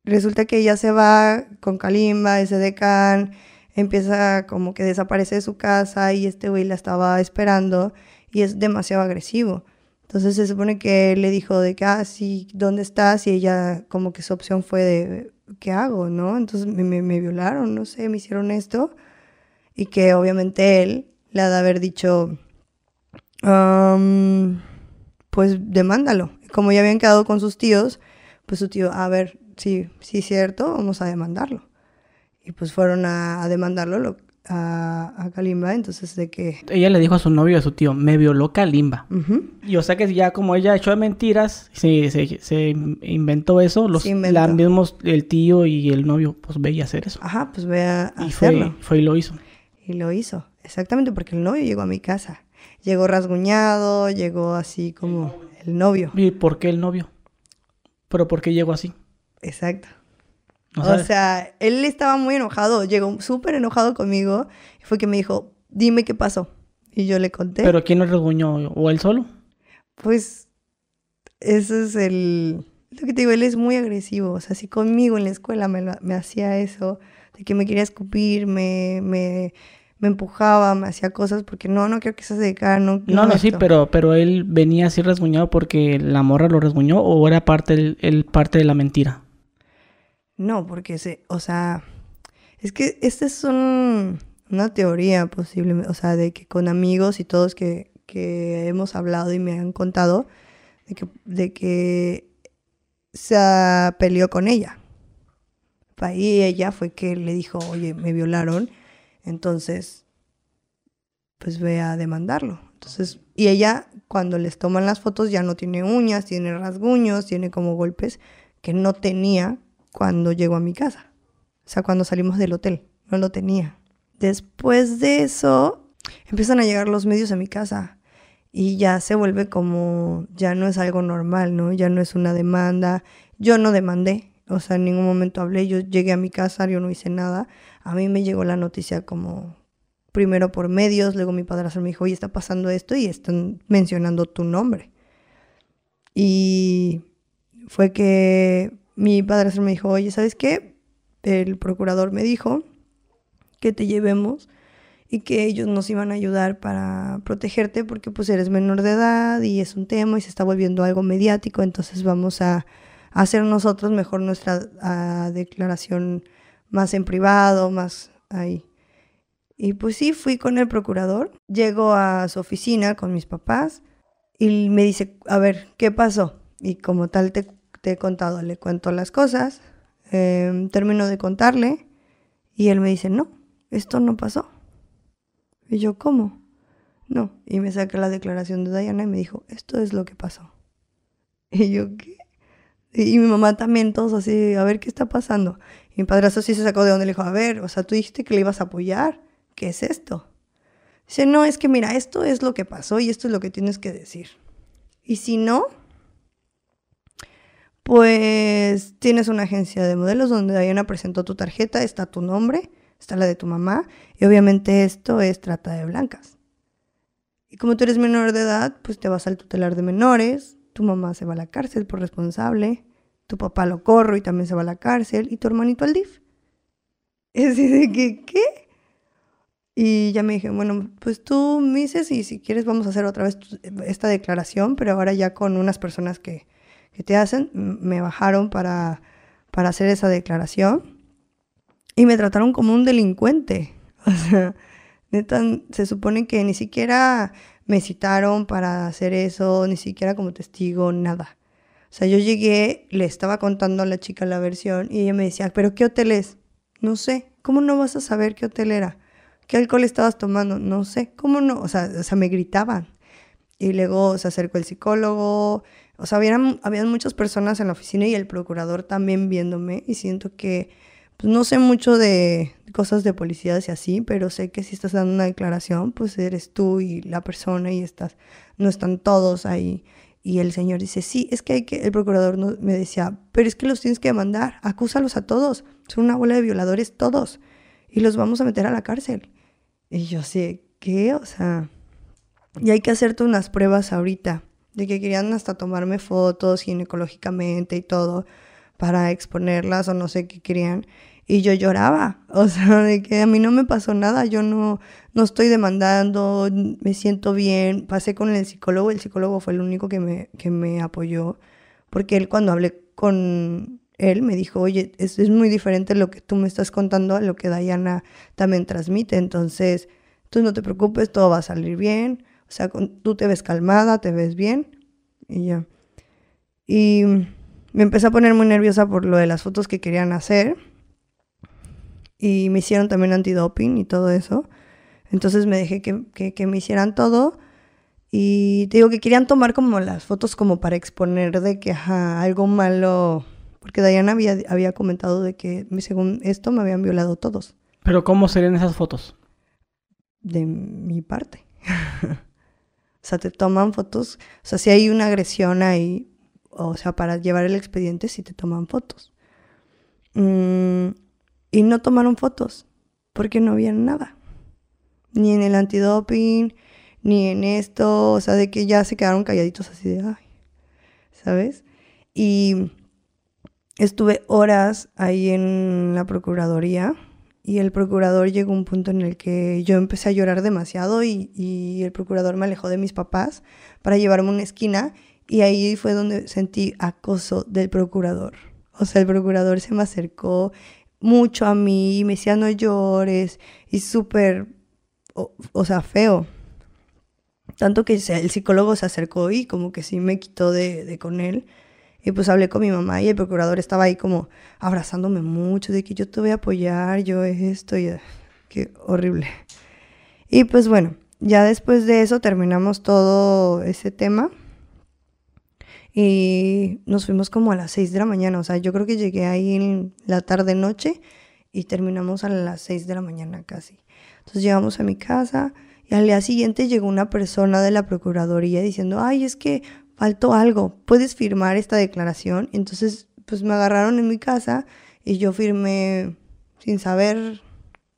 resulta que ella se va con Kalimba, ese decán, empieza como que desaparece de su casa y este güey la estaba esperando y es demasiado agresivo. Entonces se supone que le dijo de que, ah, sí, ¿dónde estás? Y ella como que su opción fue de, ¿qué hago? ¿No? Entonces me, me, violaron, no sé, me hicieron esto. Y que obviamente él le ha de haber dicho, um, pues demándalo. Como ya habían quedado con sus tíos, pues su tío, a ver, sí, sí es cierto, vamos a demandarlo. Y pues fueron a, demandarlo a, a, Kalimba, entonces de que... Ella le dijo a su novio, a su tío, me violó Kalimba. Y o sea que ya como ella echó de mentiras, se, se, inventó eso, los la mismos, el tío y el novio, pues veía hacer eso. Ajá, pues ve a, y Fue, fue y lo hizo. Y lo hizo, exactamente porque el novio llegó a mi casa llegó rasguñado, llegó así como el novio. ¿Y por qué el novio? ¿Pero por qué llegó así? Exacto. O sea, él estaba muy enojado, llegó súper enojado conmigo y fue que me dijo, dime qué pasó. Y yo le conté. ¿Pero quién lo rasguñó? ¿O él solo? Pues, eso es el... Lo que te digo, él es muy agresivo. O sea, si conmigo en la escuela me, me hacía eso, de que me quería escupir, me, me, me empujaba, me hacía cosas porque no, no quiero que seas de No, no, no, sí, pero, pero él venía así rasguñado porque la morra lo rasguñó o era parte, el, parte de la mentira. No, porque se, o sea, es que esta es una teoría posible, o sea, de que con amigos y todos que, que hemos hablado y me han contado, de que, de que se peleó con ella. Y ella fue que le dijo, oye, me violaron entonces, pues ve a demandarlo. Entonces, y ella cuando les toman las fotos ya no tiene uñas, tiene rasguños, tiene como golpes que no tenía cuando llegó a mi casa. O sea, cuando salimos del hotel, no lo tenía. Después de eso, empiezan a llegar los medios a mi casa y ya se vuelve como, ya no es algo normal, ¿no? Ya no es una demanda. Yo no demandé, o sea, en ningún momento hablé, yo llegué a mi casa, yo no hice nada, a mí me llegó la noticia como primero por medios, luego mi padrastro me dijo, oye, está pasando esto y están mencionando tu nombre. Y fue que mi padrastro me dijo, oye, ¿sabes qué? El procurador me dijo que te llevemos y que ellos nos iban a ayudar para protegerte porque pues eres menor de edad y es un tema y se está volviendo algo mediático, entonces vamos a, hacer nosotros mejor nuestra declaración más en privado, más ahí. Y pues sí, fui con el procurador, llego a su oficina con mis papás y me dice, a ver, ¿qué pasó? Y como tal te, he contado, le cuento las cosas, em, termino de contarle y él me dice, no, esto no pasó. Y yo, ¿cómo? No. Y me saca la declaración de Diana y me dijo, esto es lo que pasó. [laughs] Y yo, ¿qué? Y mi mamá también, todos así, a ver qué está pasando. Y mi padrastro sí se sacó de donde le dijo, a ver, o sea, tú dijiste que le ibas a apoyar. ¿qué es esto? Dice, no, es que mira, esto es lo que pasó y esto es lo que tienes que decir. Y si no, pues tienes una agencia de modelos donde Diana presentó tu tarjeta, está tu nombre, está la de tu mamá, y obviamente esto es trata de blancas. Y como tú eres menor de edad, pues te vas al tutelar de menores, tu mamá se va a la cárcel por responsable, tu papá lo corro y también se va a la cárcel, y tu hermanito al DIF. [laughs] Es decir, que, ¿qué? Y ya me dije, bueno, pues tú me dices y si quieres vamos a hacer otra vez esta declaración, pero ahora ya con unas personas que, te hacen, me bajaron para, para hacer esa declaración y me trataron como un delincuente. [laughs] O sea, neta, se supone que ni siquiera me citaron para hacer eso, ni siquiera como testigo, nada. O sea, yo llegué, le estaba contando a la chica la versión y ella me decía, pero ¿qué hotel es? No sé, ¿cómo no vas a saber qué hotel era? ¿Qué alcohol estabas tomando? No sé, ¿cómo no? O sea, o sea me gritaban. Y luego se acercó el psicólogo. O sea, habían, muchas personas en la oficina y el procurador también viéndome. Y siento que, pues no sé mucho de cosas de policías y así, pero sé que si estás dando una declaración, pues eres tú y la persona y estás, no están todos ahí. Y el señor dice, sí, es que hay que, el procurador me decía, pero es que los tienes que demandar, acúsalos a todos, son una bola de violadores todos y los vamos a meter a la cárcel. Y yo sé, ¿qué? O sea, y hay que hacerte unas pruebas ahorita, de que querían hasta tomarme fotos ginecológicamente y todo para exponerlas o no sé qué querían. Y yo lloraba, [laughs] o sea, de que a mí no me pasó nada, yo no, no estoy demandando, me siento bien. Pasé con el psicólogo, el psicólogo fue el único que me, que me apoyó, porque él cuando hablé con él me dijo, oye, es, es muy diferente lo que tú me estás contando a lo que Diana también transmite, entonces tú no te preocupes, todo va a salir bien, o sea, tú te ves calmada, te ves bien, y ya. Y me empecé a poner muy nerviosa por lo de las fotos que querían hacer, y me hicieron también antidoping y todo eso, entonces me dejé que, que, me hicieran todo, y te digo que querían tomar como las fotos como para exponer de que algo malo porque Diana había, había comentado de que según esto me habían violado todos. Pero ¿cómo serían esas fotos? De mi parte. [laughs] o sea, te toman fotos. O sea, si hay una agresión ahí, o sea, para llevar el expediente, sí te toman fotos. Mm, y no tomaron fotos, porque no había nada. Ni en el antidoping, ni en esto. O sea, de que ya se quedaron calladitos así de, ay, ¿sabes? Y estuve horas ahí en la Procuraduría y el procurador llegó a un punto en el que yo empecé a llorar demasiado y, el procurador me alejó de mis papás para llevarme a una esquina y ahí fue donde sentí acoso del procurador. O sea, el procurador se me acercó mucho a mí y me decía no llores y súper, o, sea, feo. Tanto que el psicólogo se acercó y como que sí me quitó de, de con él. Y pues hablé con mi mamá y el procurador estaba ahí como abrazándome mucho, de que yo te voy a apoyar, yo esto, y qué horrible. Y pues bueno, ya después de eso terminamos todo ese tema y nos fuimos como a las 6 de la mañana, o sea, yo creo que llegué ahí en la tarde noche y terminamos a las 6 de la mañana casi. Entonces llegamos a mi casa y al día siguiente llegó una persona de la Procuraduría diciendo, ay, es que faltó algo, puedes firmar esta declaración. Entonces, pues me agarraron en mi casa y yo firmé sin saber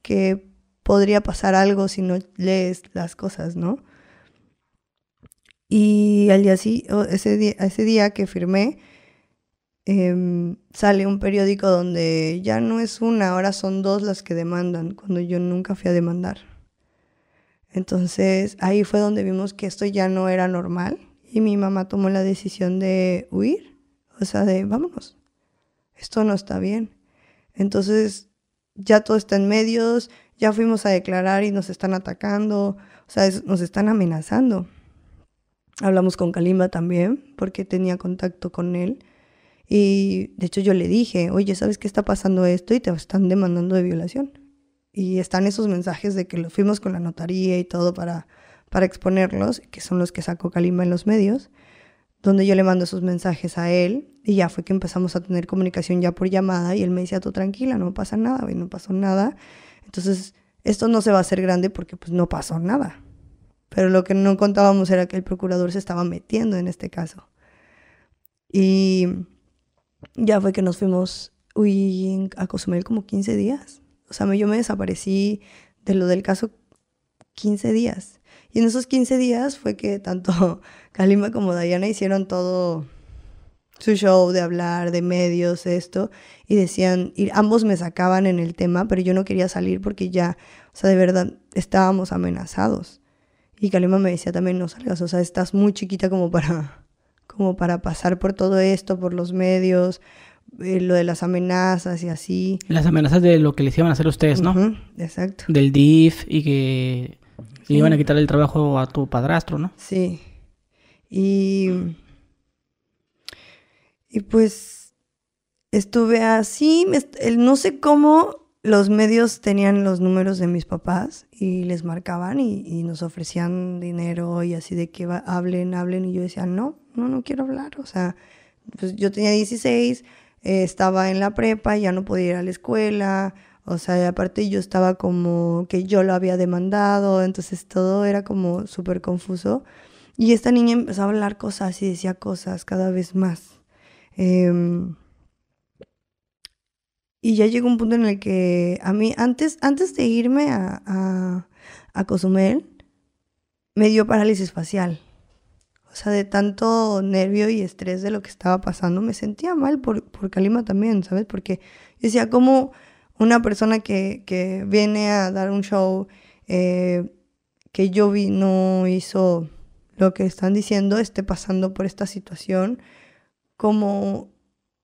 que podría pasar algo si no lees las cosas, ¿no? Y al día sí, ese día, ese día que firmé, em, sale un periódico donde ya no es una, ahora son dos las que demandan, cuando yo nunca fui a demandar. Entonces ahí fue donde vimos que esto ya no era normal y mi mamá tomó la decisión de huir, o sea, de vámonos, esto no está bien. Entonces ya todo está en medios, ya fuimos a declarar y nos están atacando, o sea, nos están amenazando. Hablamos con Kalimba también, porque tenía contacto con él. Y de hecho yo le dije, oye, ¿sabes qué está pasando esto? Y te están demandando de violación. Y están esos mensajes de que lo fuimos con la notaría y todo para, para exponerlos, que son los que sacó Kalimba en los medios, donde yo le mando esos mensajes a él. Y ya fue que empezamos a tener comunicación ya por llamada y él me decía, tú tranquila, no pasa nada, y no pasó nada. Entonces, esto no se va a hacer grande porque pues no pasó nada. Pero lo que no contábamos era que el procurador se estaba metiendo en este caso. Y ya fue que nos fuimos uy, a Cozumel como 15 días. O sea, yo me desaparecí de lo del caso 15 días. Y en esos 15 días fue que tanto [laughs] Kalima como Diana hicieron todo su show de hablar de medios, esto, y decían, y ambos me sacaban en el tema, pero yo no quería salir porque ya, o sea, de verdad estábamos amenazados. Y Kalima me decía también, no salgas, o sea, estás muy chiquita como para, [laughs] como para pasar por todo esto, por los medios, eh, lo de las amenazas y así. Las amenazas de lo que les iban a hacer ustedes, ¿no? exacto. Del DIF y que le iban a quitar el trabajo a tu padrastro, ¿no? Sí. Y, y pues estuve así, no sé cómo los medios tenían los números de mis papás y les marcaban y, nos ofrecían dinero y así de que hablen, hablen y yo decía, no, no, no quiero hablar. O sea, pues yo tenía 16, eh, estaba en la prepa, ya no podía ir a la escuela, o sea, aparte yo estaba como que yo lo había demandado, entonces todo era como súper confuso. Y esta niña empezó a hablar cosas y decía cosas cada vez más. Em, y ya llegó un punto en el que a mí, antes, antes de irme a, a, a Cozumel, me dio parálisis facial. O sea, de tanto nervio y estrés de lo que estaba pasando, me sentía mal por, por Kalima también, ¿sabes? Porque decía, como una persona que, que viene a dar un show eh, que yo vi no hizo lo que están diciendo, esté pasando por esta situación, como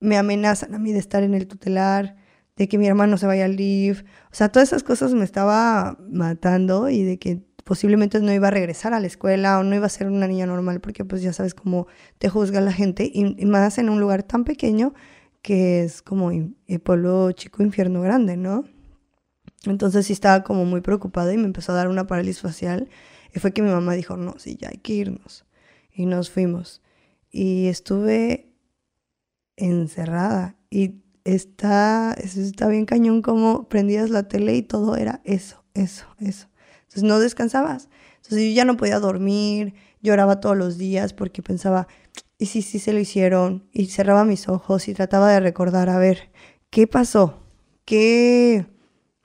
me amenazan a mí de estar en el tutelar, de que mi hermano se vaya al live, o sea, todas esas cosas me estaba matando y de que posiblemente no iba a regresar a la escuela o no iba a ser una niña normal porque pues ya sabes cómo te juzga la gente y, más en un lugar tan pequeño que es como el pueblo chico infierno grande, ¿no? Entonces sí estaba como muy preocupada y me empezó a dar una parálisis facial y fue que mi mamá dijo, no, sí, ya hay que irnos. Y nos fuimos. Y estuve encerrada y está, está bien cañón como prendías la tele y todo era eso, eso, eso. Entonces no descansabas. Entonces yo ya no podía dormir, lloraba todos los días porque pensaba, ¿y si sí se lo hicieron? Y cerraba mis ojos y trataba de recordar, a ver, ¿qué pasó? ¿Qué,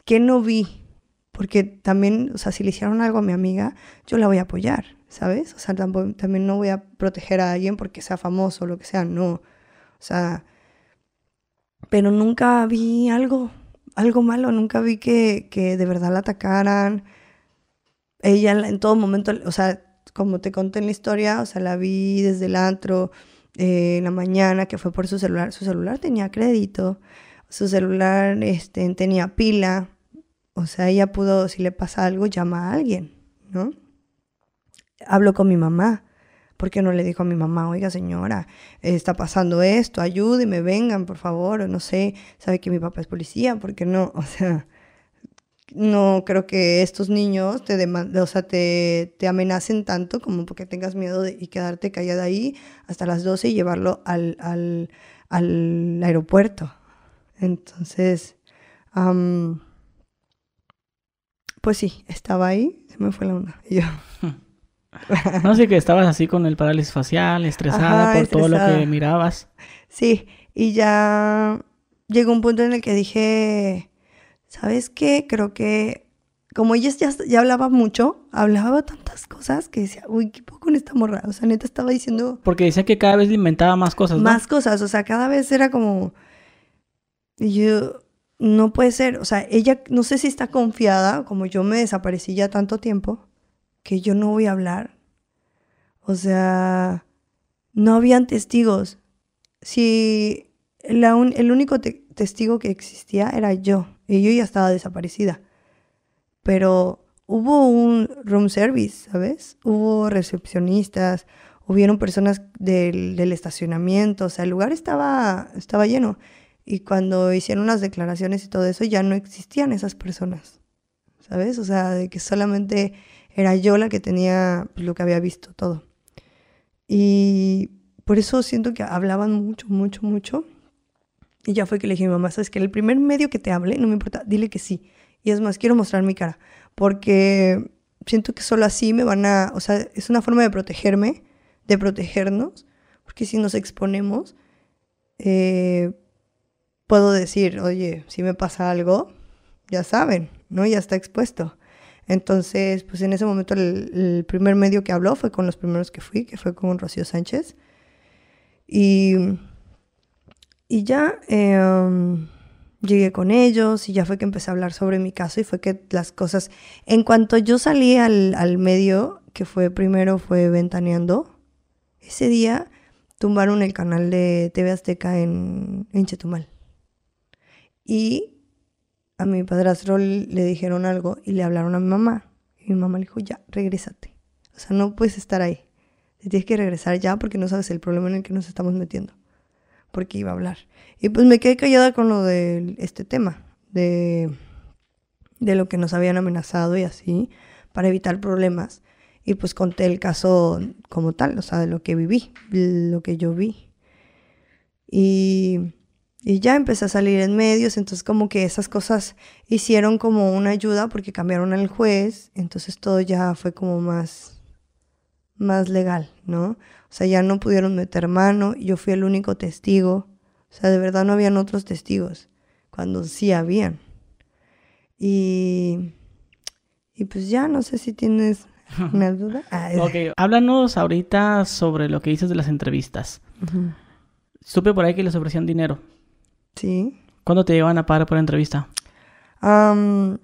qué no vi? Porque también, o sea, si le hicieron algo a mi amiga, yo la voy a apoyar, ¿sabes? O sea, también no voy a proteger a alguien porque sea famoso o lo que sea, no. O sea, pero nunca vi algo, algo malo, nunca vi que, que de verdad la atacaran, ella en todo momento, o sea, como te conté en la historia, o sea, la vi desde el antro eh, en la mañana que fue por su celular. Su celular tenía crédito, su celular este, tenía pila, o sea, ella pudo, si le pasa algo, llama a alguien, ¿no? Hablo con mi mamá. ¿Por qué no le dijo a mi mamá, oiga señora, está pasando esto, ayúdeme, vengan, por favor, o no sé, sabe que mi papá es policía, ¿por qué no? [laughs] O sea, no creo que estos niños te, o sea, te, te, amenacen tanto como porque tengas miedo de, y quedarte callada ahí hasta las 12 y llevarlo al, al, al aeropuerto. Entonces, pues sí, estaba ahí, se me fue la onda. yo... [laughs] no sé que estabas así con el parálisis facial, estresada por todo lo que mirabas. Sí, y ya llegó un punto en el que dije ¿sabes qué? Creo que como ella ya, ya hablaba mucho, hablaba tantas cosas que decía, uy, qué poco con esta morra. O sea, neta estaba diciendo Porque decía que cada vez le inventaba más cosas, ¿no? más cosas. O sea, cada vez era como. Yo. No puede ser. O sea, ella no sé si está confiada, como yo me desaparecí ya tanto tiempo, que yo no voy a hablar. O sea, no habían testigos. Si la un- el único te- testigo que existía era yo, y yo ya estaba desaparecida. Pero hubo un room service, ¿sabes? Hubo recepcionistas, hubieron personas del, del estacionamiento, o sea, el lugar estaba, estaba lleno. Y cuando hicieron las declaraciones y todo eso, ya no existían esas personas, ¿sabes? O sea, de que solamente era yo la que tenía pues, lo que había visto todo. Y por eso siento que hablaban mucho, mucho, mucho. Y ya fue que le dije a mi mamá, ¿sabes que El primer medio que te hable, no me importa, dile que sí. Y es más, quiero mostrar mi cara, porque siento que solo así me van a, o sea, es una forma de protegerme, de protegernos, porque si nos exponemos, eh, puedo decir, oye, si me pasa algo, ya saben, ¿no? Ya está expuesto. Entonces, pues en ese momento el, el primer medio que habló fue con los primeros que fui, que fue con Rocío Sánchez. Y, y ya um, llegué con ellos y ya fue que empecé a hablar sobre mi caso y fue que las cosas, en cuanto yo salí al, al medio, que fue primero fue Ventaneando, ese día tumbaron el canal de TV Azteca en, en Chetumal. Y a mi padrastro le dijeron algo y le hablaron a mi mamá. Y mi mamá le dijo, ya, regrésate. O sea, no puedes estar ahí. Te tienes que regresar ya porque no sabes el problema en el que nos estamos metiendo. Porque iba a hablar. Y pues me quedé callada con lo de este tema. De, de lo que nos habían amenazado y así. Para evitar problemas. Y pues conté el caso como tal. O sea, de lo que viví. Lo que yo vi. Y... Y ya empecé a salir en medios, entonces como que esas cosas hicieron como una ayuda porque cambiaron al juez, entonces todo ya fue como más, más legal, ¿no? O sea, ya no pudieron meter mano, yo fui el único testigo, o sea, de verdad no habían otros testigos, cuando sí habían. Y, y pues ya, no sé si tienes [laughs] una duda. Ah, Ok, háblanos ahorita sobre lo que dices de las entrevistas. ujú. Supe por ahí que les ofrecían dinero. Sí. ¿Cuándo te llevan a pagar por entrevista? Am,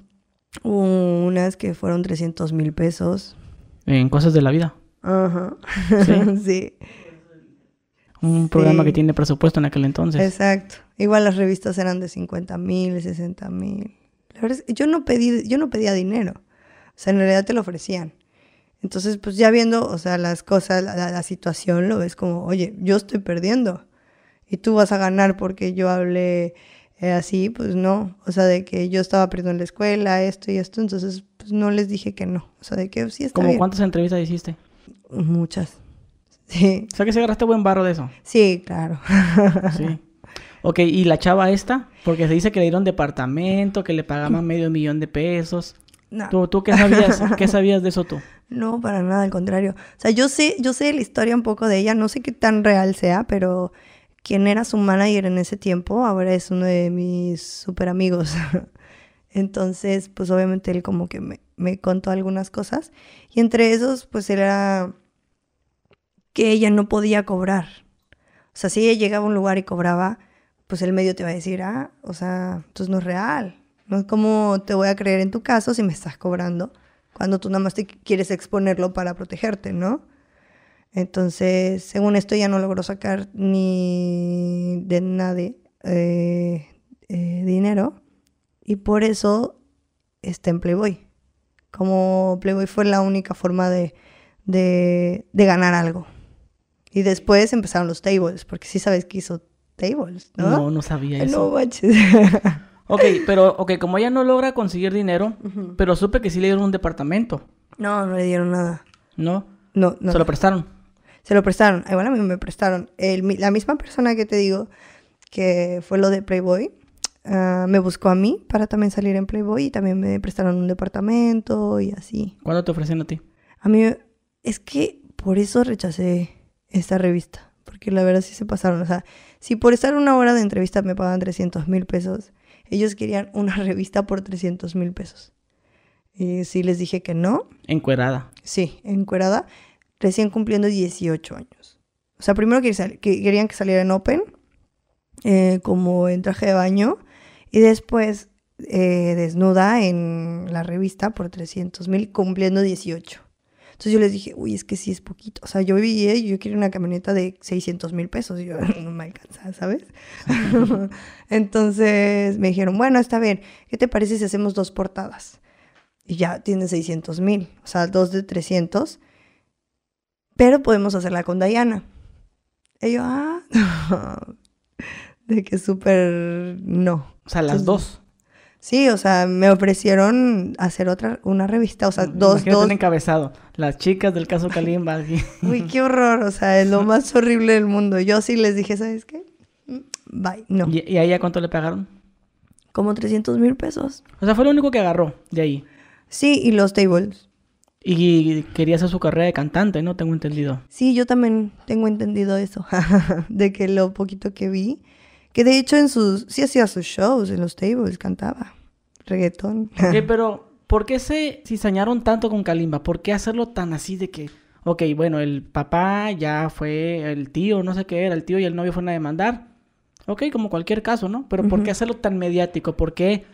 hubo unas que fueron 300 mil pesos. En Cosas de la Vida. Ajá. ¿Sí? [laughs] sí, Un programa Sí. que tiene presupuesto en aquel entonces. exacto. Igual las revistas eran de 50 mil, 60 mil. La verdad es que yo no pedí, yo no pedía dinero. O sea, en realidad te lo ofrecían. Entonces, pues ya viendo, o sea, las cosas, la, la- la situación, lo ves como, oye, yo estoy perdiendo. Y tú vas a ganar porque yo hablé eh, así, pues no. O sea, de que yo estaba perdiendo en la escuela, esto y esto. Entonces, pues no les dije que no. O sea, de que sí está ¿Cómo bien. cuántas entrevistas hiciste? Muchas. Sí. O sea que se agarraste buen barro de eso. Sí, claro. [laughs] Sí. Ok, ¿y la chava esta? Porque se dice que le dieron departamento, que le pagaban medio millón de pesos. No. ¿Tú, tú qué sabías? [laughs] ¿Qué sabías de eso tú? No, para nada, al contrario. O sea, yo sé, yo sé la historia un poco de ella, no sé qué tan real sea, pero quien era su manager en ese tiempo ahora es uno de mis super amigos. [laughs] Entonces, pues obviamente él como que me, me contó algunas cosas. Y entre esos, pues era que ella no podía cobrar. O sea, si ella llegaba a un lugar y cobraba, pues el medio te va a decir, ah, o sea, entonces no es real. No es como te voy a creer en tu caso si me estás cobrando cuando tú nada más te quieres exponerlo para protegerte, ¿no? Entonces, según esto, ya no logró sacar ni de nadie eh, eh, dinero y por eso está en Playboy. Como Playboy fue la única forma de, de, de ganar algo. Y después empezaron los tables, porque sí sabes que hizo tables, ¿no? No, no sabía Ay, eso. no manches. [laughs] Ok, pero ok, como ella no logra conseguir dinero, pero supe que sí le dieron un departamento, no, no le dieron nada. ¿no? No, no. Se lo prestaron. Se lo prestaron. Igual a mí me prestaron. El la misma persona que te digo que fue lo de Playboy, ah, me buscó a mí para también salir en Playboy y también me prestaron un departamento y así. ¿Cuándo te ofrecen a ti? A mí es que por eso rechacé esta revista, porque la verdad sí se pasaron. O sea, si por estar una hora de entrevista me pagan 300 mil pesos, ellos querían [laughs] una revista por 300 mil pesos. Y sí les dije que no. Encuerada. Sí, encuerada, recién cumpliendo 18 años. O sea, primero que, querían que saliera en Open, eh, como en traje de baño, y después eh, desnuda en la revista por 300 mil, cumpliendo 18. Entonces yo les dije, uy, es que sí es poquito. O sea, yo vivía y yo quería una camioneta de 600 mil pesos y yo [laughs] no me alcanza, ¿sabes? [laughs] Entonces me dijeron, bueno, está bien, ¿qué te parece si hacemos dos portadas? Y ya tiene 600 mil, o sea, dos de 300. Pero podemos hacerla con Diana. Y yo, ah, [laughs] de que súper no. O sea, las Entonces, dos. Sí, o sea, me ofrecieron hacer otra, una revista, o sea, dos, Imagínate dos. un encabezado. Las chicas del caso Kalimba. así. [laughs] Uy, qué horror, o sea, es lo [laughs] más horrible del mundo. Yo sí les dije, ¿sabes qué? Mm, Bye, no. ¿Y, y a ella cuánto le pagaron? Como 300 mil pesos. O sea, fue lo único que agarró de ahí. Sí, y los tables. Y quería hacer su carrera de cantante, ¿no? Tengo entendido. Sí, yo también tengo entendido eso, [laughs] de que lo poquito que vi, que de hecho en sus, sí hacía sus shows, en los tables cantaba reggaetón. Ok, [laughs] pero ¿por qué se cizañaron tanto con Kalimba? ¿Por qué hacerlo tan así de que, ok, bueno, el papá ya fue, el tío, no sé qué era, el tío y el novio fueron a demandar? Ok, como cualquier caso, ¿no? Pero ¿por qué hacerlo tan mediático? ¿Por qué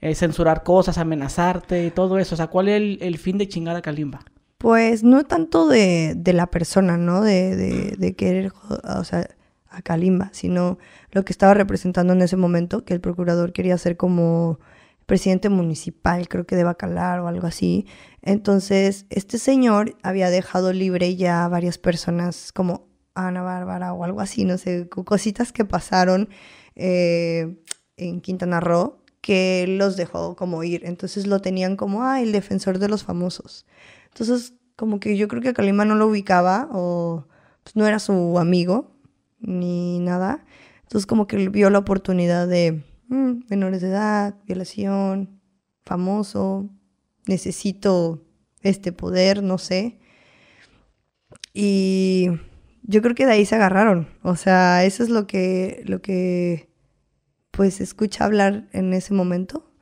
eh, censurar cosas, amenazarte y todo eso? O sea, ¿cuál es el, el fin de chingar a Kalimba? Pues no tanto de, de la persona, ¿no? De, de, de querer, o sea, a Kalimba, sino lo que estaba representando en ese momento, que el procurador quería ser como presidente municipal, creo que de Bacalar o algo así. Entonces, este señor había dejado libre ya a varias personas como Ana Bárbara o algo así, no sé, co- cositas que pasaron eh, en Quintana Roo que los dejó como ir. Entonces lo tenían como, ah, el defensor de los famosos. Entonces, como que yo creo que Kalima no lo ubicaba o pues, no era su amigo ni nada. Entonces, como que vio la oportunidad de mm, menores de edad, violación, famoso, necesito este poder, no sé. Y yo creo que de ahí se agarraron. O sea, eso es lo que, lo que pues escucha hablar en ese momento.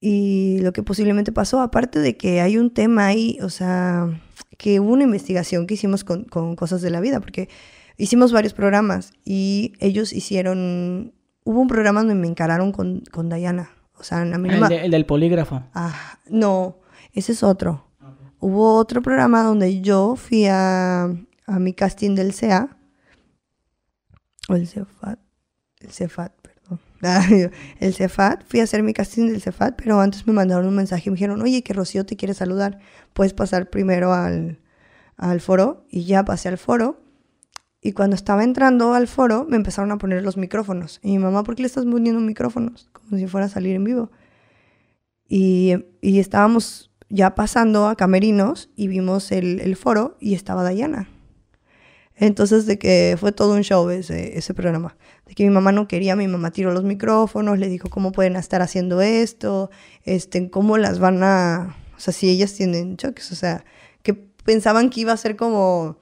Y lo que posiblemente pasó, aparte de que hay un tema ahí, o sea, que hubo una investigación que hicimos con, con cosas de la vida, porque hicimos varios programas y ellos hicieron, hubo un programa donde me encararon con, con Diana. O sea, a mí no El, me- de- el del polígrafo. Ah, no, ese es otro. Hubo otro programa donde yo fui a, a mi casting del CEA, o el CEFAT, el CEFAT, perdón. [laughs] Ay, El CEFAT, fui a hacer mi casting del CEFAT, pero antes me mandaron un mensaje y me dijeron, oye, que Rocío te quiere saludar, puedes pasar primero al, al foro, y ya pasé al foro. Y cuando estaba entrando al foro, me empezaron a poner los micrófonos. Y mi mamá, ¿por qué le estás poniendo micrófonos? Como si fuera a salir en vivo. Y, y estábamos ya pasando a camerinos y vimos el, el foro y estaba Dayana. Entonces, de que fue todo un show ese, ese programa. De que mi mamá no quería, mi mamá tiró los micrófonos, le dijo cómo pueden estar haciendo esto, este, cómo las van a... O sea, si ellas tienen choques, o sea, que pensaban que iba a ser como...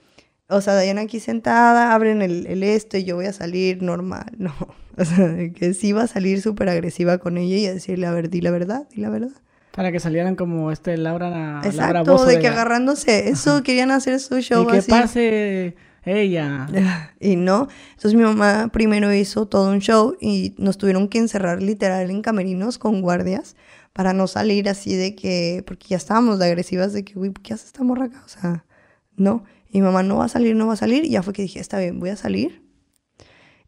O sea, Dayana aquí sentada, abren el, el esto y yo voy a salir normal. No, [laughs] o sea, que sí iba a salir súper agresiva con ella y a decirle, a ver, di la verdad, di la verdad. Para que salieran como este Laura, Laura Exacto, Bozzo de que la- agarrándose, eso querían hacer su show Y que así. pase ella. [laughs] Y no, entonces mi mamá primero hizo todo un show y nos tuvieron que encerrar literal en camerinos con guardias para no salir así de que, porque ya estábamos de agresivas de que, güey, ¿qué hace esta morra acá? O sea, no. Y mi mamá no va a salir, no va a salir. Y ya fue que dije, está bien, voy a salir.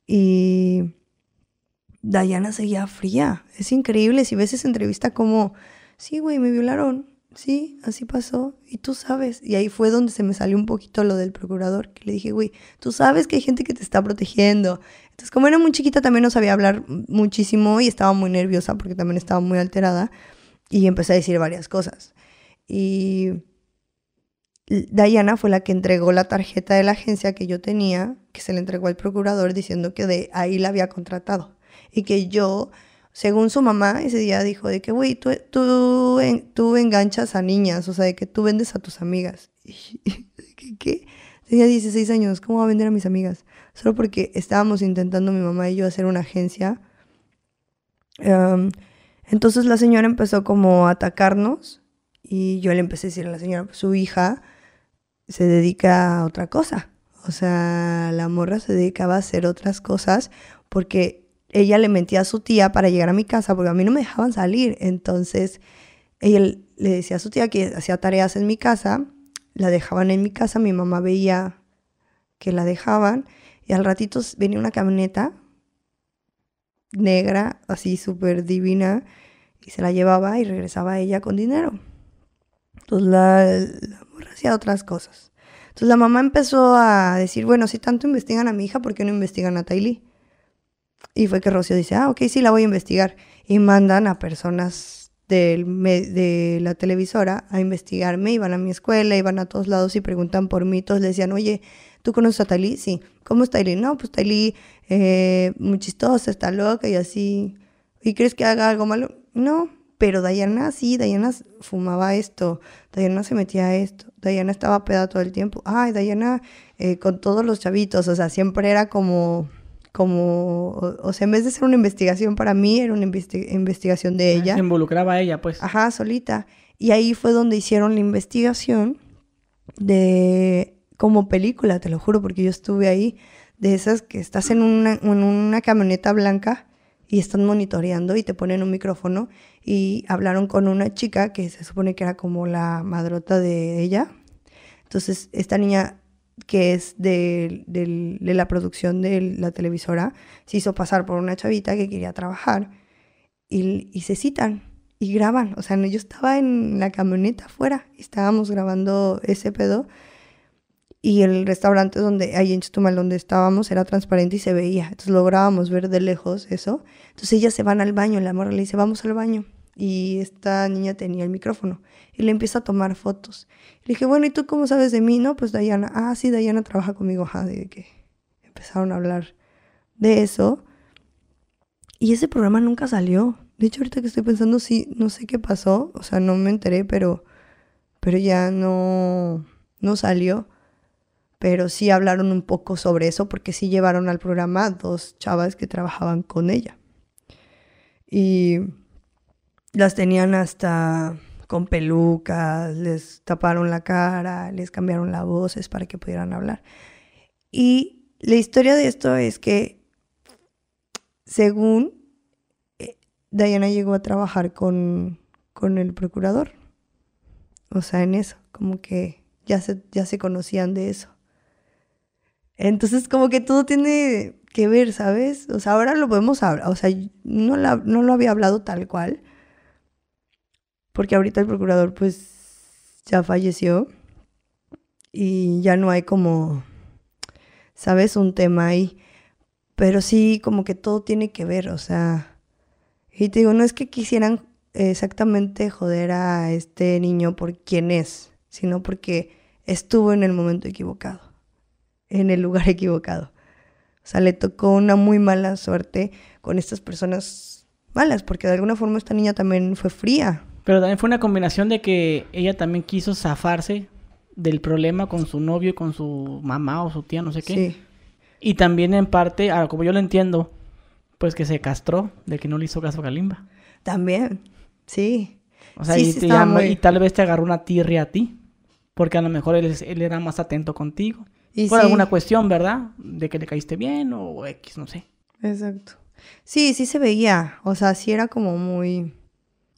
Y Dayana seguía fría. Es increíble si ves esa entrevista como, sí, güey, me violaron. Sí, así pasó. Y tú sabes. Y ahí fue donde se me salió un poquito lo del procurador. Que le dije, güey, tú sabes que hay gente que te está protegiendo. Entonces, como era muy chiquita, también no sabía hablar muchísimo y estaba muy nerviosa porque también estaba muy alterada. Y empecé a decir varias cosas. Y Diana fue la que entregó la tarjeta de la agencia que yo tenía, que se le entregó al procurador diciendo que de ahí la había contratado. Y que yo, según su mamá, ese día dijo de que, güey, tú, tú, en- tú enganchas a niñas, o sea, de que tú vendes a tus amigas. [laughs] ¿qué. Tenía 16 años, ¿cómo va a vender a mis amigas? Solo porque estábamos intentando mi mamá y yo hacer una agencia. Entonces la señora empezó como a atacarnos y yo le empecé a decir a la señora, pues, su hija se dedica a otra cosa. O sea, la morra se dedicaba a hacer otras cosas porque ella le mentía a su tía para llegar a mi casa porque a mí no me dejaban salir. Entonces ella le decía a su tía que hacía tareas en mi casa, la dejaban en mi casa, mi mamá veía que la dejaban y al ratito venía una camioneta negra, así súper divina, y se la llevaba y regresaba ella con dinero. Entonces la, la morra hacía otras cosas. Entonces la mamá empezó a decir, bueno, si tanto investigan a mi hija, ¿por qué no investigan a Taili? Y fue que Rocío dice, ah, ok, sí, la voy a investigar. Y mandan a personas de la televisora a investigarme, iban a mi escuela, iban a todos lados y preguntan por mí. Todos le decían, oye, ¿tú conoces a Taili? Sí. ¿Cómo es Taili? No, pues Taili, eh, muy chistosa, está loca y así. ¿Y crees que haga algo malo? No, pero Dayana sí, Dayana fumaba esto, Dayana se metía a esto, Dayana estaba peda todo el tiempo. Ay, Dayana eh, con todos los chavitos, o sea, siempre era como como, o, sea, en vez de ser una investigación para mí, era una investigación de ella. Se involucraba a ella, pues. Ajá, solita. Y ahí fue donde hicieron la investigación de, como película, te lo juro, porque yo estuve ahí, de esas que estás en una, en una camioneta blanca y están monitoreando y te ponen un micrófono y hablaron con una chica que se supone que era como la madrota de ella. Entonces, esta niña que es de, la producción de la televisora, se hizo pasar por una chavita que quería trabajar y, se citan y graban. O sea, yo estaba en la camioneta afuera y estábamos grabando ese pedo y el restaurante donde, ahí en Chetumal donde estábamos, era transparente y se veía. Entonces lográbamos ver de lejos eso. Entonces ellas se van al baño, la morra le dice, vamos al baño. Y esta niña tenía el micrófono y le empieza a tomar fotos. Le dije, bueno, ¿y tú cómo sabes de mí? No, pues Dayana. Ah, sí, Dayana trabaja conmigo. Ajá, de que empezaron a hablar de eso. Y ese programa nunca salió. De hecho, ahorita que estoy pensando, sí, no sé qué pasó. O sea, no me enteré, pero, pero ya no, no salió. Pero sí hablaron un poco sobre eso porque sí llevaron al programa dos chavas que trabajaban con ella. Y las tenían hasta con pelucas, les taparon la cara, les cambiaron las voces para que pudieran hablar. Y la historia de esto es que, según eh, Diana llegó a trabajar con, con el procurador, o sea, en eso, como que ya se, ya se conocían de eso. Entonces, como que todo tiene que ver, ¿sabes? O sea, ahora lo podemos hablar, o sea, no, lo había hablado tal cual, porque ahorita el procurador pues ya falleció y ya no hay como, ¿sabes? Un tema ahí. Pero sí, como que todo tiene que ver, o sea, y te digo, no es que quisieran exactamente joder a este niño por quién es, sino porque estuvo en el momento equivocado, en el lugar [laughs] equivocado. O sea, le tocó una muy mala suerte con estas personas malas, porque de alguna forma esta niña también fue fría, pero también fue una combinación de que ella también quiso zafarse del problema con su novio y con su mamá o su tía, no sé qué. Sí. Y también en parte, como yo lo entiendo, pues que se castró de que no le hizo caso a Kalimba. También, sí. O sea, y, y, tal vez te agarró una tirria a ti, porque a lo mejor él, él era más atento contigo. Y Por alguna cuestión, ¿verdad? De que le caíste bien o X, no sé. Exacto. Sí, sí se veía. O sea, sí era como muy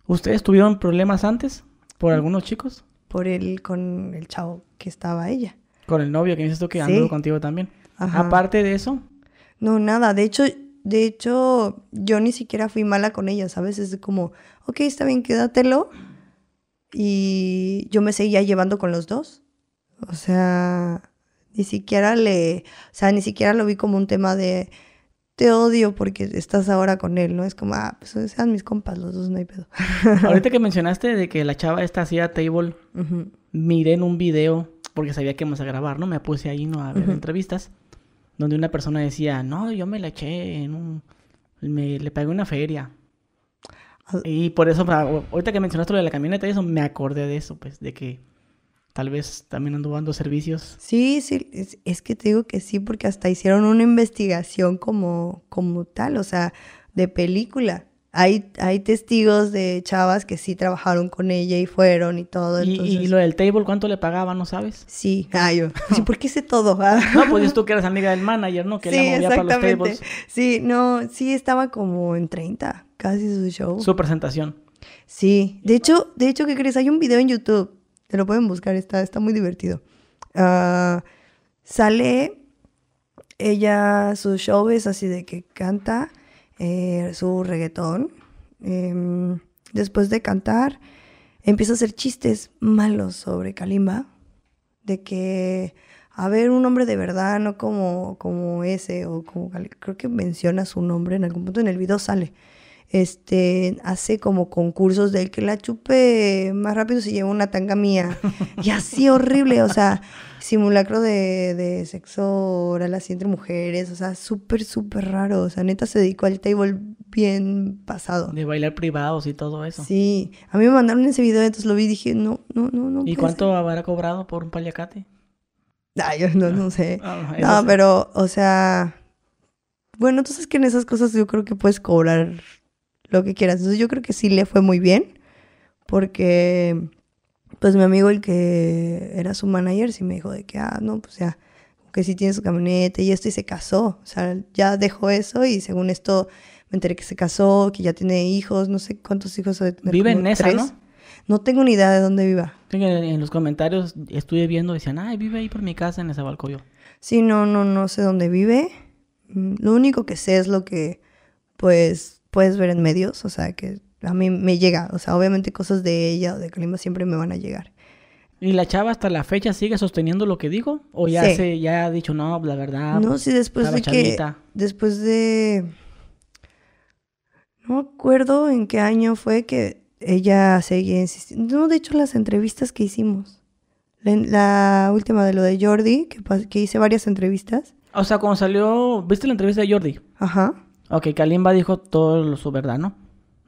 ¿Ustedes tuvieron problemas antes por algunos chicos? Por el, con el chavo que estaba ella. Con el novio que dices tú que anduvo contigo también. Aparte de eso. No, nada. De hecho, de hecho, yo ni siquiera fui mala con ella, ¿sabes? Es como, ok, está bien, quédatelo. Y yo me seguía llevando con los dos. O sea, ni siquiera le, o sea, ni siquiera lo vi como un tema de, te odio porque estás ahora con él, ¿no? Es como, ah, pues sean mis compas, los dos no hay pedo. [laughs] Ahorita que mencionaste de que la chava esta hacía table, miré en un video, porque sabía que íbamos a grabar, ¿no? Me puse ahí, ¿no? A ver entrevistas, donde una persona decía, no, yo me la eché en un... Me, le pagué una feria. Y por eso, ahorita que mencionaste lo de la camioneta y eso, me acordé de eso, pues, de que Tal vez también anduvo dando servicios. Sí, sí, es, que te digo que sí, porque hasta hicieron una investigación como, como tal, o sea, de película. hay, hay testigos de chavas que sí trabajaron con ella y fueron y todo. ¿Y, entonces... y lo del table cuánto le pagaban, no sabes? Sí, ah, yo. Sí, ¿Por qué sé todo? [laughs] Ah. No, pues tú que eres amiga del manager, ¿no? Que sí, la movía para los tables. Sí, no, sí estaba como en 30, casi su show. Su presentación. Sí, de hecho, de hecho, ¿qué crees? Hay un video en YouTube, te lo pueden buscar, está, está muy divertido. Ah, sale ella, su show es así de que canta eh, su reggaetón. Em, después de cantar, empieza a hacer chistes malos sobre Kalimba, de que, a ver, un hombre de verdad, no como, como ese, o como, creo que menciona su nombre en algún punto en el video sale este, hace como concursos del que la chupe más rápido se lleva una tanga mía. Y así horrible, o sea, [laughs] simulacro de, de sexo oral así entre mujeres, o sea, súper, súper raro. O sea, neta se dedicó al table bien pasado. De bailar privados y todo eso. Sí, a mí me mandaron ese video, entonces lo vi y dije, no, no, no, no. ¿Y cuánto habrá cobrado por un paliacate? Ay, yo no, no sé. Ah, No, pero, o sea, bueno, entonces que en esas cosas yo creo que puedes cobrar lo que quieras. Entonces yo creo que sí le fue muy bien, porque, pues mi amigo, el que era su manager, sí me dijo de que, ah, no, pues ya, que sí tiene su camioneta y esto, y se casó. O sea, ya dejó eso y según esto me enteré que se casó, que ya tiene hijos, no sé cuántos hijos. Vive en esa. ¿no? No tengo ni idea de dónde viva. En los comentarios estuve viendo, decían, ay, vive ahí por mi casa en ese balcoyo. Sí, no, no, no sé dónde vive. Mm, Lo único que sé es lo que, pues, puedes ver en medios, o sea, que a mí me llega, o sea, obviamente cosas de ella o de Kalimba siempre me van a llegar. ¿Y la chava hasta la fecha sigue sosteniendo lo que digo? ¿O ya Sí. se ya ha dicho, no, la verdad? no, sí, después de que, chavita"? después de, no me acuerdo en qué año fue que ella seguía insistiendo. No, de hecho, las entrevistas que hicimos. La, la última de lo de Jordi, que, que hice varias entrevistas. O sea, cuando salió, ¿viste la entrevista de Jordi? Ajá. Ok, Kalimba dijo todo lo su verdad, ¿no?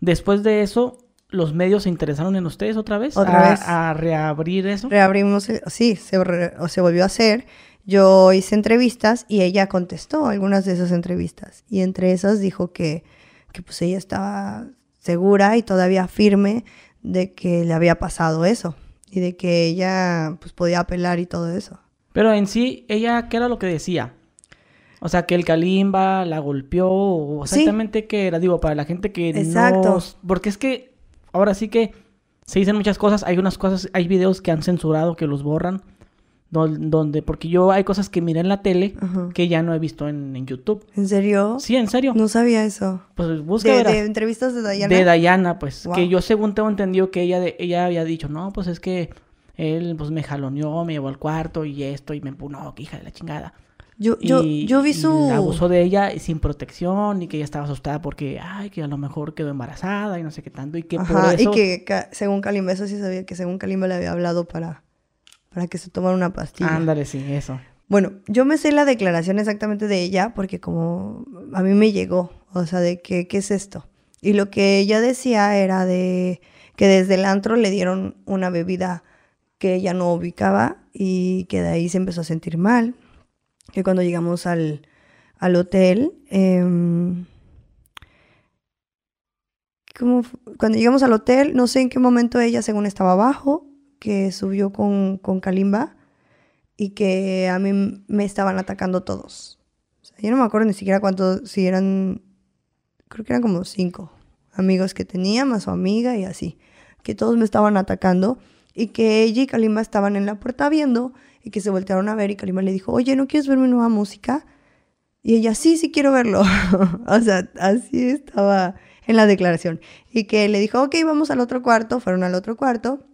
Después de eso, ¿los medios se interesaron en ustedes otra vez? Otra a, vez. A reabrir eso. reabrimos, el- sí, se, re- o se volvió a hacer. Yo hice entrevistas y ella contestó algunas de esas entrevistas. Y entre esas dijo que, que pues ella estaba segura y todavía firme de que le había pasado eso. Y de que ella pues podía apelar y todo eso. Pero en sí, ella, ¿qué era lo que decía? O sea, que el Kalimba la golpeó, o Sí. exactamente qué era, digo, para la gente que Exacto. no... Porque es que, ahora sí que se dicen muchas cosas, hay unas cosas, hay videos que han censurado, que los borran, don- donde, porque yo hay cosas que miré en la tele Ajá. que ya no he visto en, en YouTube. ¿En serio? Sí, en serio. No sabía eso. Pues busca De, entrevistas de Dayana. De Dayana, pues, Wow. que yo según tengo entendido que ella, de- ella había dicho, no, pues es que él pues me jaloneó, me llevó al cuarto y esto, y me empunó, que hija de la chingada. Yo, yo, yo vi su... abusó de ella sin protección y que ella estaba asustada porque, ay, que a lo mejor quedó embarazada y no sé qué tanto y que por Ajá, eso... y que ca- según Kalimba, eso sí sabía que según Kalimba le había hablado para, para que se tomara una pastilla. Ándale, sí, eso. Bueno, yo me sé la declaración exactamente de ella porque como a mí me llegó, o sea, de que, ¿qué es esto? Y lo que ella decía era de que desde el antro le dieron una bebida que ella no ubicaba y que de ahí se empezó a sentir mal. Que cuando llegamos al, al hotel, em, ¿cómo fu- cuando llegamos al hotel, no sé en qué momento ella según estaba abajo, que subió con, con Kalimba y que a mí me estaban atacando todos. Yo no me acuerdo ni siquiera cuántos, si eran, creo que eran como cinco amigos que tenía, más su amiga y así, que todos me estaban atacando y que ella y Kalimba estaban en la puerta viendo y que se voltearon a ver y Kalimba le dijo, oye, ¿no quieres ver mi nueva música? Y ella, sí, sí quiero verlo. [laughs] o sea, así estaba en la declaración. Y que le dijo, ok, vamos al otro cuarto, fueron al otro cuarto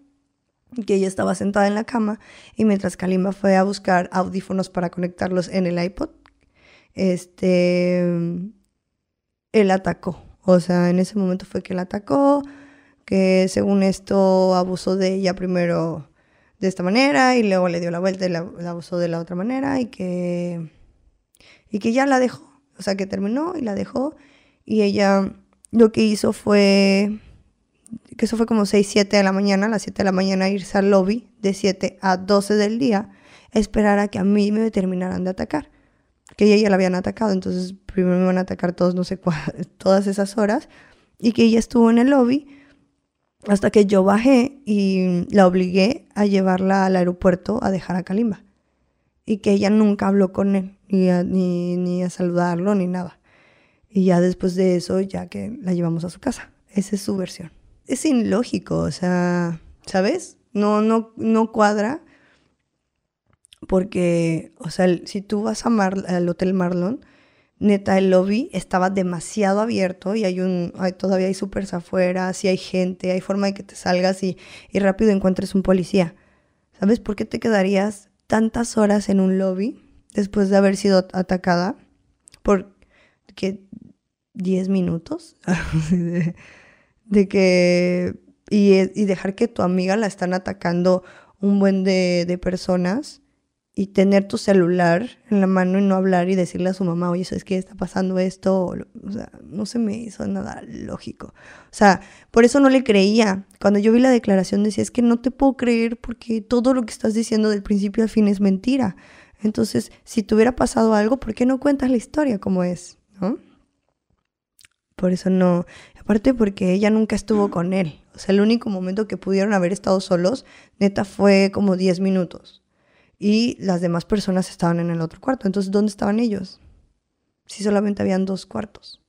y que ella estaba sentada en la cama y mientras Kalimba fue a buscar audífonos para conectarlos en el iPod, este, él atacó. O sea, en ese momento fue que él atacó, que según esto abusó de ella primero de esta manera y luego le dio la vuelta y la, abusó de la otra manera y que, y que ya la dejó. O sea, que terminó y la dejó y ella lo que hizo fue que eso fue como 6, 7 de la mañana, a las 7 de la mañana irse al lobby de 7 a 12 del día, esperar a que a mí me terminaran de atacar. Que ella ya la habían atacado, entonces primero me van a atacar todos, no sé [laughs] todas esas horas. y que ella estuvo en el lobby hasta que yo bajé y la obligué a llevarla al aeropuerto a dejar a Kalimba. Y que ella nunca habló con él, ni a, ni, ni a saludarlo, ni nada. Y ya después de eso, ya que la llevamos a su casa. Esa es su versión. Es ilógico, o sea, ¿sabes? No, no, no cuadra. Porque, o sea, si tú vas a Mar al Hotel Marlon, neta, el lobby estaba demasiado abierto y hay un, hay, todavía hay supers afuera, si hay gente, hay forma de que te salgas y, y rápido encuentres un policía. ¿Sabes por qué te quedarías tantas horas en un lobby después de haber sido atacada? Por que 10 minutos [laughs] de, de, que y, y, dejar que tu amiga la están atacando un buen de, de personas y tener tu celular en la mano y no hablar y decirle a su mamá, oye, ¿sabes qué está pasando esto? O sea, no se me hizo nada lógico. O sea, por eso no le creía. Cuando yo vi la declaración decía, es que no te puedo creer porque todo lo que estás diciendo del principio al fin es mentira. Entonces, si te hubiera pasado algo, ¿por qué no cuentas la historia como es? ¿No? Por eso no. Aparte porque ella nunca estuvo con él. O sea, el único momento que pudieron haber estado solos, neta, fue como 10 minutos y las demás personas estaban en el otro cuarto. Entonces, ¿dónde estaban ellos? Si solamente habían dos cuartos.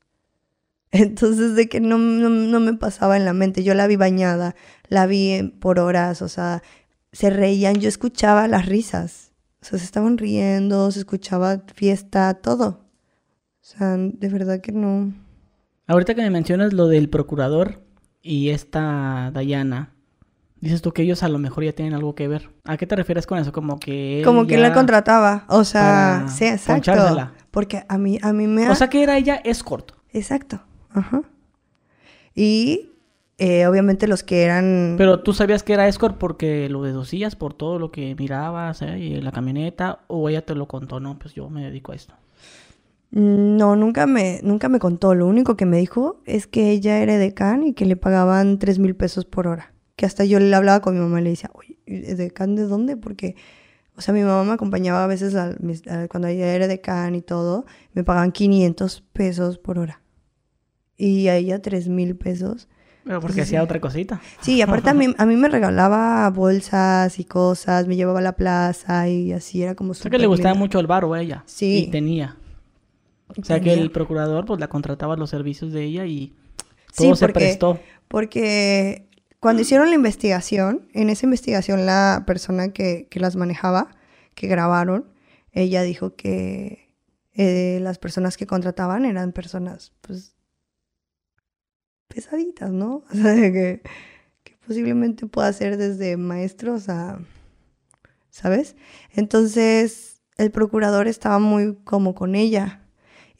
[laughs] Entonces, de que no, no, me pasaba en la mente. Yo la vi bañada, la vi por horas, o sea, se reían, yo escuchaba las risas. O sea, se estaban riendo, se escuchaba fiesta, todo. O sea, de verdad que no. Ahorita que me mencionas lo del procurador y esta Dayana, Dices tú que ellos a lo mejor ya tienen algo que ver. ¿A qué te refieres con eso? Como que Como que la contrataba. O sea, sí, exacto. Porque a mí, a mí me... O sea que era ella escort. Exacto. Ajá. Y eh, obviamente los que eran... Pero tú sabías que era escort porque lo deducías por todo lo que mirabas ¿eh? y la camioneta o ella te lo contó, no, pues yo me dedico a esto. No, nunca me, nunca me contó. Lo único que me dijo es que ella era de Can y que le pagaban tres mil pesos por hora que hasta yo le hablaba con mi mamá y le decía, oye, ¿de Can de dónde? Porque, o sea, mi mamá me acompañaba a veces cuando ella era de Can y todo, me pagaban 500 pesos por hora. Y a ella 3 mil pesos. Pero porque hacía otra cosita. Sí, aparte a mí, a mí me regalaba bolsas y cosas, me llevaba a la plaza y así era como... O sea que le gustaba mucho el bar a ella. Sí. Y tenía. O sea que el procurador pues la contrataba los servicios de ella y todo se prestó. Porque cuando hicieron la investigación, en esa investigación la persona que, las manejaba, que grabaron, ella dijo que eh, las personas que contrataban eran personas, pues, pesaditas, ¿no? [laughs] O sea, que, que posiblemente pueda ser desde maestros a, ¿sabes? Entonces, el procurador estaba muy como con ella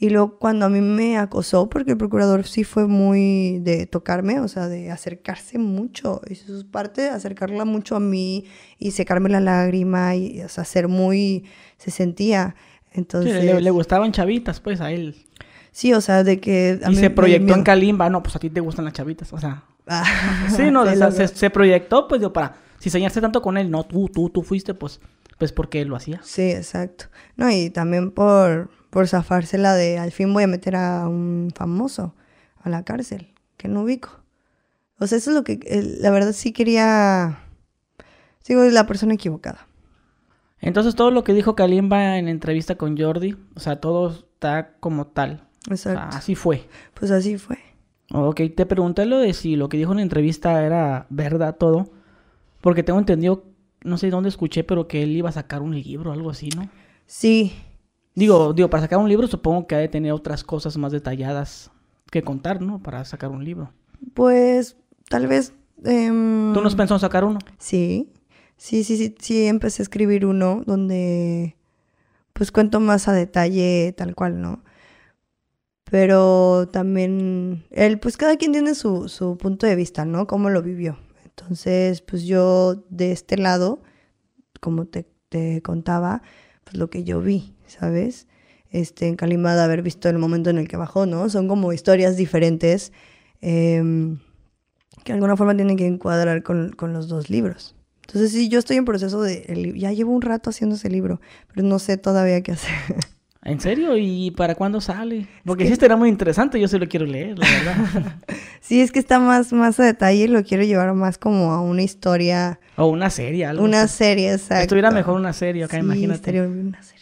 y luego cuando a mí me acosó, porque el procurador sí fue muy de tocarme, o sea, de acercarse mucho, y eso es parte de acercarla mucho a mí y secarme la lágrima y, o sea, ser muy, se sentía. Entonces... le, gustaban chavitas, pues, a él. Sí, o sea, de que... y se proyectó en Kalimba, no, pues a ti te gustan las chavitas, o sea... Ah, sí, no, [laughs] se, proyectó, pues, digo, para si enseñarse tanto con él, no, tú, tú, tú fuiste, pues, pues porque él lo hacía. Sí, exacto. No, y también por por zafársela de al fin voy a meter a un famoso a la cárcel, que no ubico. O sea, eso es lo que, la verdad sí quería, sigo la persona equivocada. Entonces todo lo que dijo Kalimba en entrevista con Jordi, o sea, todo está como tal. Exacto. así fue. Pues así fue. Ok, te pregunté lo de si lo que dijo en la entrevista era verdad todo, porque tengo entendido, no sé dónde escuché, pero que él iba a sacar un libro o algo así, ¿no? Sí, Digo, digo, para sacar un libro supongo que ha de tener otras cosas más detalladas que contar, ¿no? Para sacar un libro. Pues tal vez... Em, ¿Tú nos pensó en sacar uno? Sí, sí, sí, sí, sí, empecé a escribir uno donde pues cuento más a detalle tal cual, ¿no? Pero también, él, pues cada quien tiene su, su punto de vista, ¿no? Cómo lo vivió. Entonces, pues yo de este lado, como te, te contaba, pues lo que yo vi, ¿sabes? Este, en Kalimba de haber visto el momento en el que bajó, ¿no? Son como historias diferentes em, que de alguna forma tienen que encuadrar con, los dos libros. Entonces sí, yo estoy en proceso de... ya llevo un rato haciendo ese libro, pero no sé todavía qué hacer. [laughs] ¿En serio? ¿Y para cuándo sale? Porque sí estará muy interesante, yo sí lo quiero leer, la verdad. [laughs] sí, es que está más, más a detalle, lo quiero llevar más como a una historia. O una serie, algo. Una serie, exacto. Estuviera mejor una serie acá, sí, imagínate. una serie.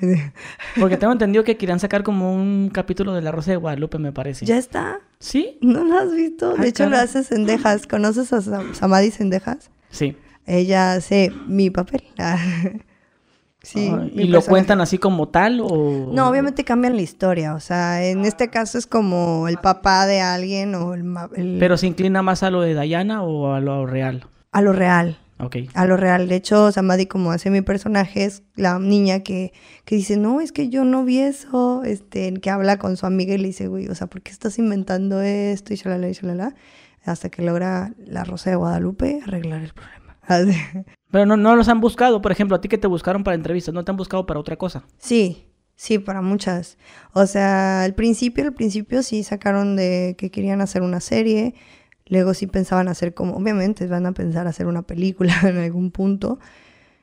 [laughs] Porque tengo entendido que querían sacar como un capítulo de La Rosa de Guadalupe, me parece. ¿Ya está? ¿Sí? ¿No lo has visto? Ah, de hecho, lo hace Sendejas. ¿Conoces a Sam- Samadhi Sendejas? Sí. Ella hace mi papel. [laughs] sí. Ah, ¿Y lo personaje. cuentan así como tal o...? No, obviamente cambian la historia. O sea, en este caso es como el papá de alguien o el, el- ¿Pero se inclina más a lo de Diana o a lo real? a lo real. Ok. A lo real. De hecho, Samadhi, como hace mi personaje, es la niña que, que dice, no, es que yo no vi eso. Este, que habla con su amiga y le dice, güey, o sea, ¿por qué estás inventando esto? Y shalala, y shalala. Hasta que logra la Rosa de Guadalupe arreglar el problema. [laughs] Así. Pero no, no los han buscado, por ejemplo, a ti que te buscaron para entrevistas, no te han buscado para otra cosa. Sí, sí, para muchas. O sea, al principio, al principio sí sacaron de que querían hacer una serie. Luego sí pensaban hacer como, obviamente van a pensar hacer una película [laughs] en algún punto.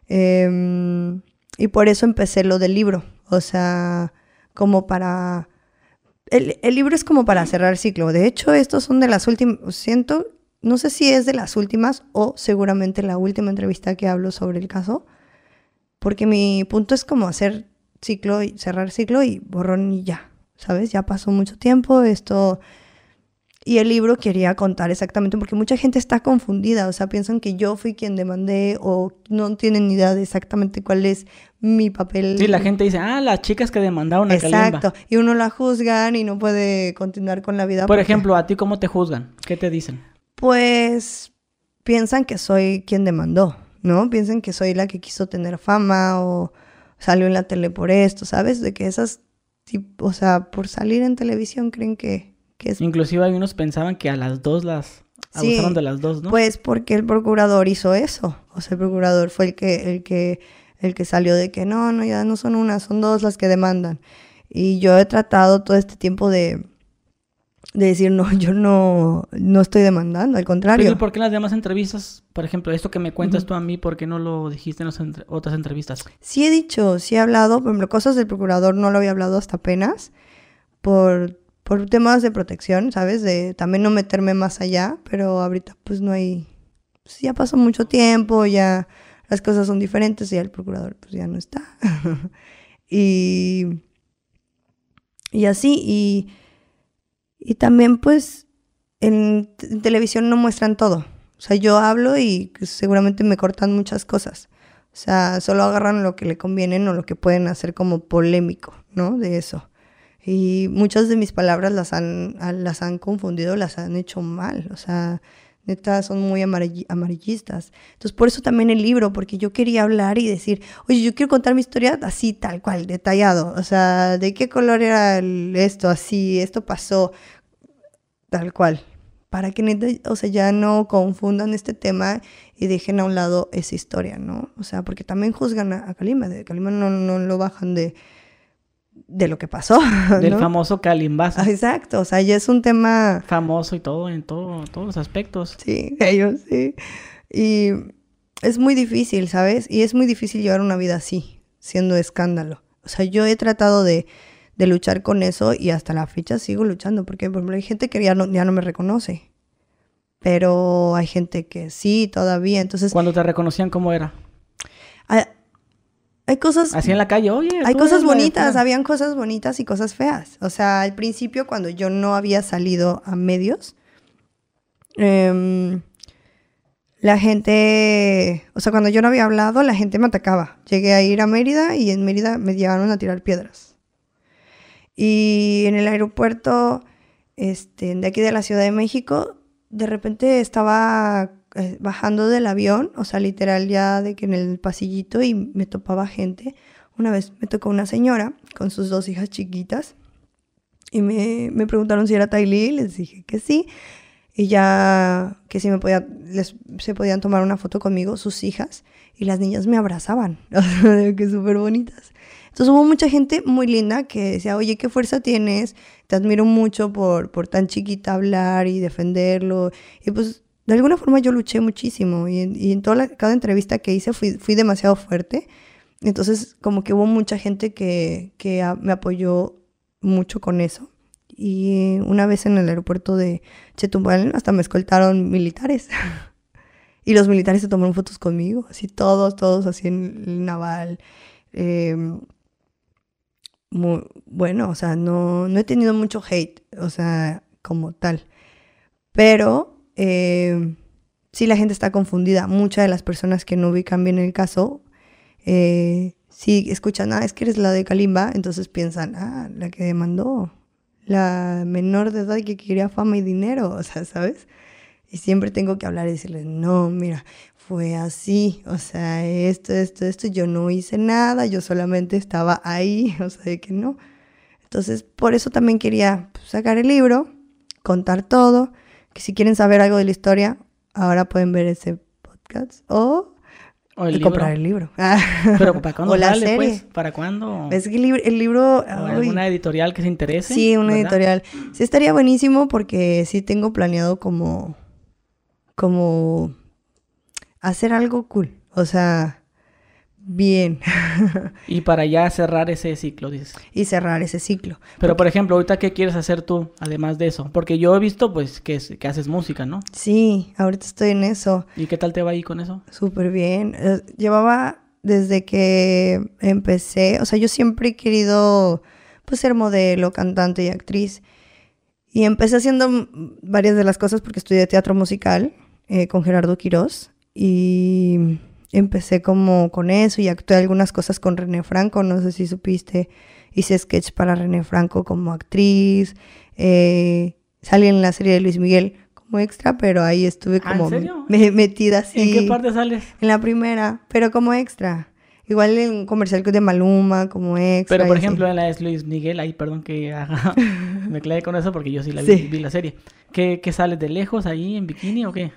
Em, y por eso empecé lo del libro. O sea, como para... El, el libro es como para cerrar ciclo. De hecho, estos son de las últimas, siento, no sé si es de las últimas o seguramente la última entrevista que hablo sobre el caso. Porque mi punto es como hacer ciclo y cerrar ciclo y borrón y ya. ¿Sabes? Ya pasó mucho tiempo, esto... Y el libro quería contar exactamente, porque mucha gente está confundida, o sea, piensan que yo fui quien demandé o no tienen ni idea de exactamente cuál es mi papel. Sí, la gente dice, ah, las chicas que demandaron a Kalimba. Exacto, y uno la juzgan y no puede continuar con la vida. Por porque, ejemplo, ¿a ti cómo te juzgan? ¿Qué te dicen? Pues piensan que soy quien demandó, ¿no? Piensan que soy la que quiso tener fama o salió en la tele por esto, ¿sabes? De que esas, o sea, por salir en televisión creen que, que es Inclusive algunos pensaban que a las dos las Sí, abusaron de las dos, ¿no? Pues porque el procurador hizo eso. O sea, el procurador fue el que, el que, el que salió de que no, no, ya no son una, son dos las que demandan. Y yo he tratado todo este tiempo de, de decir, no, yo no, no estoy demandando, al Pero, contrario. ¿Y por qué en las demás entrevistas, por ejemplo, esto que me cuentas tú a mí, por qué no lo dijiste en las entre- otras entrevistas? Sí he dicho, sí he hablado, por ejemplo, cosas del procurador no lo había hablado hasta apenas, por, por temas de protección, ¿sabes? De también no meterme más allá, pero ahorita pues no hay, pues ya pasó mucho tiempo, ya las cosas son diferentes y ya el procurador pues ya no está. [laughs] y, y así, y, y también pues en, en televisión no muestran todo. O sea, yo hablo y seguramente me cortan muchas cosas. O sea, solo agarran lo que le conviene o lo que pueden hacer como polémico, ¿no? De eso. Y muchas de mis palabras las han, las han confundido, las han hecho mal. O sea, neta, son muy amarilli- amarillistas. Entonces, por eso también el libro, porque yo quería hablar y decir, oye, yo quiero contar mi historia así, tal cual, detallado. O sea, de qué color era esto, así, esto pasó, tal cual. Para que neta, o sea, ya no confundan este tema y dejen a un lado esa historia, ¿no? O sea, porque también juzgan a, a Kalima, de Kalima no, no lo bajan de, de lo que pasó. [laughs] Del famoso Calimbazo. Ah, Exacto, o sea, ya es un tema, Famoso y todo, en todo, todos los aspectos. sí, [laughs] ellos sí. Y es muy difícil, ¿sabes? Y es muy difícil llevar una vida así, siendo escándalo. O sea, yo he tratado de, de luchar con eso y hasta la fecha sigo luchando, porque por ejemplo hay gente que ya no, ya no me reconoce, pero hay gente que sí todavía, entonces Cuando te reconocían, ¿cómo era? Hay, cosas... Así en la calle, oye. Hay cosas bonitas, habían cosas bonitas y cosas feas. O sea, al principio cuando yo no había salido a medios, em, la gente, o sea, cuando yo no había hablado, la gente me atacaba. Llegué a ir a Mérida y en Mérida me llegaron a tirar piedras. Y en el aeropuerto este, de aquí de la Ciudad de México, de repente estaba bajando del avión, o sea, literal ya de que en el pasillito y me topaba gente. Una vez me tocó una señora con sus dos hijas chiquitas y me, me preguntaron si era Tylee, les dije que sí. Y ya que si me podía, les, se podían tomar una foto conmigo, sus hijas, y las niñas me abrazaban, [laughs] que súper bonitas. Entonces hubo mucha gente muy linda que decía, oye, qué fuerza tienes, te admiro mucho por, por tan chiquita hablar y defenderlo. Y pues de alguna forma yo luché muchísimo y en, toda cada entrevista que hice fui, fui demasiado fuerte Entonces, como que hubo mucha gente que, que me apoyó mucho con eso. Y una vez en el aeropuerto de Chetumal hasta me escoltaron militares. [laughs] y los militares se tomaron fotos conmigo, así todos, todos así en el naval. Eh, bueno, o sea, no, no he tenido mucho hate, o sea, como tal. Pero eh, sí la gente está confundida. Muchas de las personas que no ubican bien el caso, eh, sí escuchan, ah, es que eres la de Kalimba, entonces piensan, ah, la que demandó, la menor de edad que quería fama y dinero, o sea, ¿sabes? Y siempre tengo que hablar y decirles, no, mira, fue así, o sea, esto, esto, esto, yo no hice nada, yo solamente estaba ahí, [laughs] o sea, de que no. Entonces, por eso también quería pues, sacar el libro, contar todo, que si quieren saber algo de la historia, ahora pueden ver ese podcast o, O el comprar el libro. [laughs] Pero ¿para cuándo o la sale, serie. pues? ¿Para cuándo? Es que el libro, el libro ¿O ay, alguna editorial que se interese? Sí, una ¿verdad? editorial. Sí, estaría buenísimo porque sí tengo planeado como, como hacer algo cool. O sea, bien. [laughs] Y para ya cerrar ese ciclo, dices. y cerrar ese ciclo. Pero, por ejemplo, ahorita, ¿qué quieres hacer tú, además de eso? Porque yo he visto, pues, que, que haces música, ¿no? Sí, ahorita estoy en eso. ¿Y qué tal te va ahí con eso? Súper bien. Eh, Llevaba desde que empecé, o sea, yo siempre he querido pues ser modelo, cantante y actriz. Y empecé haciendo varias de las cosas porque estudié teatro musical eh, con Gerardo Quirós. Y empecé como con eso y actué algunas cosas con René Franco, no sé si supiste. Hice sketch para René Franco como actriz. eh, salí en la serie de Luis Miguel como extra, pero ahí estuve Ah, ¿en como serio? me- metida así. ¿En qué parte sales? En la primera, pero como extra. Igual en un comercial de Maluma, como extra. Pero, por así. ejemplo, en la de Luis Miguel, ahí, perdón que haga- [laughs] me clave con eso porque yo sí la vi, Sí. vi la serie. ¿Qué, qué sales de lejos ahí en bikini o qué?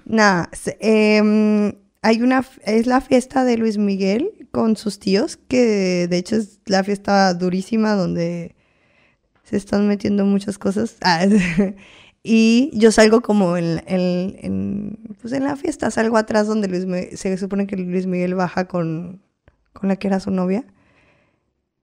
Se- em, hay una, es la fiesta de Luis Miguel con sus tíos, que de hecho es la fiesta durísima donde se están metiendo muchas cosas. [laughs] Ah, y yo salgo como en, en- en, pues en la fiesta, salgo atrás donde Luis Mi- se supone que Luis Miguel baja con, con la que era su novia.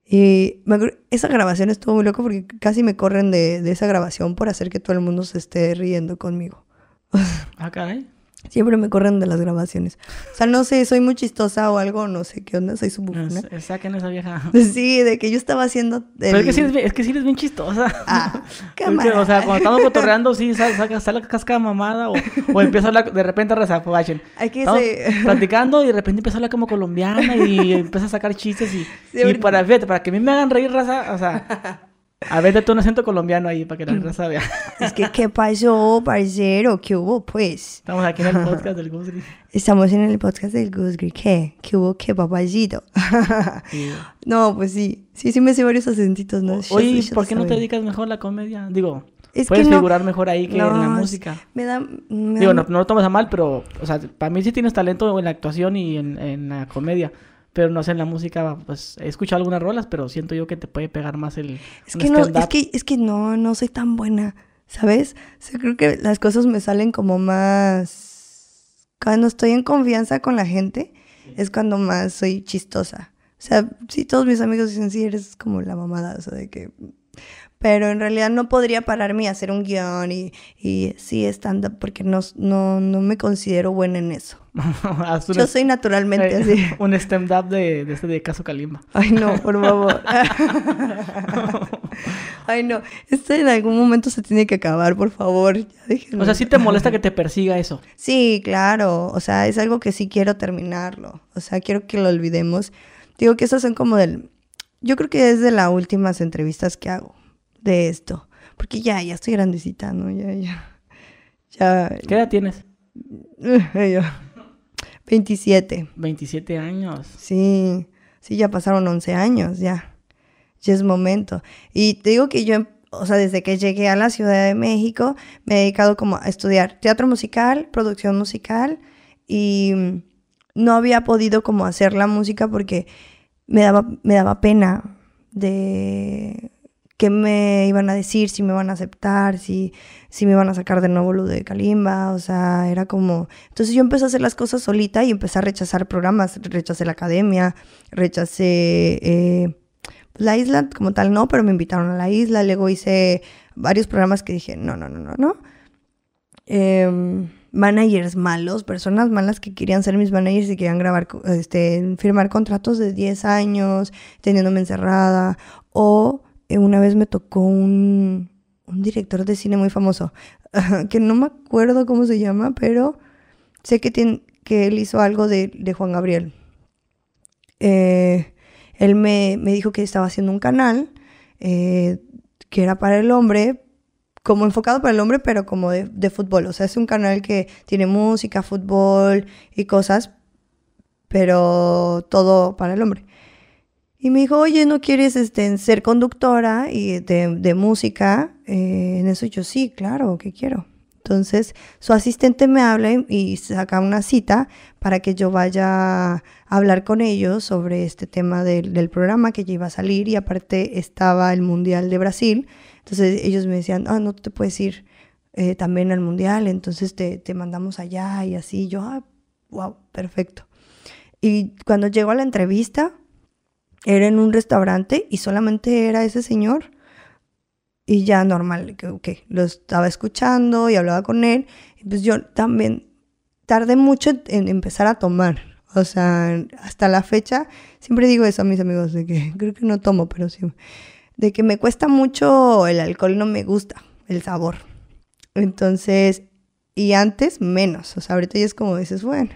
Y me esa grabación estuvo muy loco porque casi me corren de, de esa grabación por hacer que todo el mundo se esté riendo conmigo. [laughs] Ah, caray. Siempre me corren de las grabaciones. O sea, no sé, soy muy chistosa o algo, no sé qué onda, soy su bufona. Es- Saquen esa vieja. [laughs] Sí, de que yo estaba haciendo. Pero es que, sí eres, bien- es que sí eres bien chistosa. Ah, [laughs] o sea, cuando estamos [laughs] cotorreando, sí, sale, sale casca mamada o, o empieza a hablar, de repente vayan. Hay que se- platicando y de repente empieza a hablar como colombiana y empieza a sacar chistes y, Sí, y ahorita- para, fíjate, para que a mí me hagan reír, raza, o sea, a ver, tú un acento colombiano ahí para que la raza vea. [laughs] Es que, ¿qué pasó, parcero? ¿Qué hubo, pues? Estamos aquí en el podcast del Gusgri. [laughs] Estamos en el podcast del Gusgri. ¿Qué? ¿Qué hubo, qué papayito? Y- [laughs] no, pues sí. Sí, sí me sé varios acentitos, ¿no? Oye, ¿por qué no te dedicas mejor a la comedia? Digo, Es puedes que no- figurar mejor ahí que en la No, música. Me da... me Digo, da- no, no lo tomas a mal, pero, o sea, para mí sí tienes talento en la actuación y en, en la comedia. Pero no sé, en la música, pues he escuchado algunas rolas, pero siento yo que te puede pegar más el. Es que no, es que, es que no, no soy tan buena, ¿sabes? O sea, creo que las cosas me salen como más... Cuando estoy en confianza con la gente, es cuando más soy chistosa. O sea, sí, todos mis amigos dicen, sí, eres como la mamada, o sea, de que... Pero en realidad no podría pararme y hacer un guion y, y sí, stand-up, porque no, no, no me considero buena en eso. [laughs] Yo soy naturalmente eh, así. [laughs] un stand-up de, de este de Caso Kalimba. Ay, no, por favor. [laughs] Ay, no. Esto en algún momento se tiene que acabar, por favor. O sea, sí te molesta que te persiga eso. Sí, claro. O sea, es algo que sí quiero terminarlo. O sea, quiero que lo olvidemos. Digo que esas son como del... Yo creo que es de las últimas entrevistas que hago de esto. Porque ya, ya estoy grandecita, ¿no? Ya, ya. Ya. ¿Qué edad tienes? ya. 27. 27 años. Sí, sí, ya pasaron 11 años, ya. Ya es momento. Y te digo que yo, o sea, desde que llegué a la Ciudad de México, me he dedicado como a estudiar teatro musical, producción musical, y no había podido como hacer la música porque me daba, me daba pena de qué me iban a decir, si me iban a aceptar, si, si me iban a sacar de nuevo lo de Kalimba, o sea, era como... Entonces yo empecé a hacer las cosas solita y empecé a rechazar programas, rechacé la academia, rechacé eh, la isla como tal, no, pero me invitaron a la isla, luego hice varios programas que dije, no, no, no, no, no. Eh, managers malos, personas malas que querían ser mis managers y querían grabar, este, firmar contratos de 10 años, teniéndome encerrada, o una vez me tocó un, director de cine muy famoso, [laughs] que no me acuerdo cómo se llama, pero sé que, tiene, que él hizo algo de, de Juan Gabriel. Eh, él me, me, dijo que estaba haciendo un canal eh, que era para el hombre, como enfocado para el hombre, pero como de, de, fútbol. O sea, es un canal que tiene música, fútbol y cosas, pero todo para el hombre. Y me dijo, oye, ¿no quieres este, ser conductora y de, de música? Eh, en eso yo sí, claro, que quiero. Entonces, su asistente me habla y saca una cita para que yo vaya a hablar con ellos sobre este tema del, programa que ya iba a salir y aparte estaba el Mundial de Brasil. Entonces ellos me decían, ah, no te puedes ir eh, también al mundial, entonces te, te, mandamos allá y así. Yo, ah, wow, perfecto. Y cuando llegó a la entrevista, era en un restaurante y solamente era ese señor. Y ya normal, que ok, lo estaba escuchando y hablaba con él. Pues yo también tardé mucho en empezar a tomar. O sea, hasta la fecha, siempre digo eso a mis amigos, de que [laughs] creo que no tomo, pero sí de que me cuesta mucho el alcohol, no me gusta el sabor. Entonces, y antes menos, o sea, ahorita ya es como dices, bueno.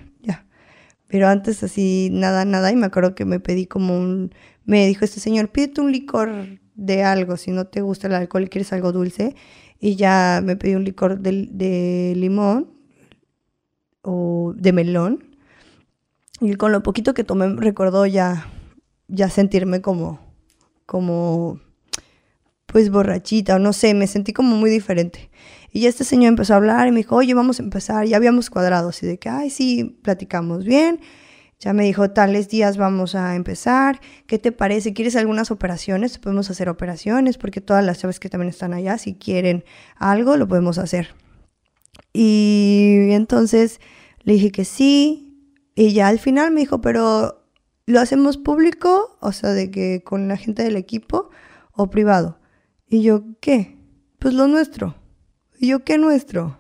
Pero antes así, nada, nada, y me acuerdo que me pedí como un, me dijo este señor, pídete un licor de algo, si no te gusta el alcohol y quieres algo dulce, y ya me pedí un licor de, de limón o de melón, y con lo poquito que tomé recordó ya, ya sentirme como, como pues borrachita o no sé, me sentí como muy diferente. Y este señor empezó a hablar y me dijo, oye, vamos a empezar, ya habíamos cuadrado, así de que, ay, sí, platicamos bien. Ya me dijo, tales días vamos a empezar, ¿qué te parece? ¿Quieres algunas operaciones? Podemos hacer operaciones, porque todas las chaves que también están allá, si quieren algo, lo podemos hacer. Y entonces le dije que sí, y ya al final me dijo, pero ¿lo hacemos público? O sea, de que con la gente del equipo o privado. Y yo, ¿qué? Pues lo nuestro. Yo, ¿qué nuestro?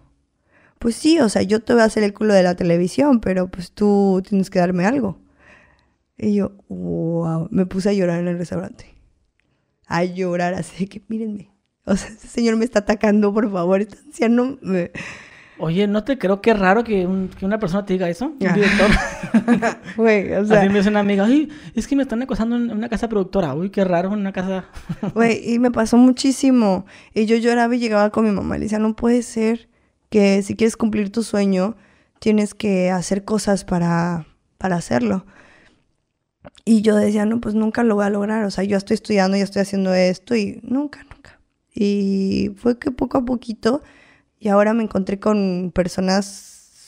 Pues sí, o sea, yo te voy a hacer el culo de la televisión, pero pues tú tienes que darme algo. Y yo, wow, me puse a llorar en el restaurante. A llorar así que, mírenme. O sea, ese señor me está atacando, por favor. Este anciano me... Oye, no te creo que es raro que, un, que, una persona te diga eso, un director. [laughs] Güey, o sea. Así me dice una amiga, ay, es que me están acosando en una casa productora. Uy, qué raro, en una casa. [laughs] Güey, y me pasó muchísimo. Y yo lloraba y llegaba con mi mamá y le decía, no puede ser que si quieres cumplir tu sueño, tienes que hacer cosas para, para hacerlo. Y yo decía, no, pues nunca lo voy a lograr. O sea, yo estoy estudiando, ya estoy haciendo esto y nunca, nunca. Y fue que poco a poquito y ahora me encontré con personas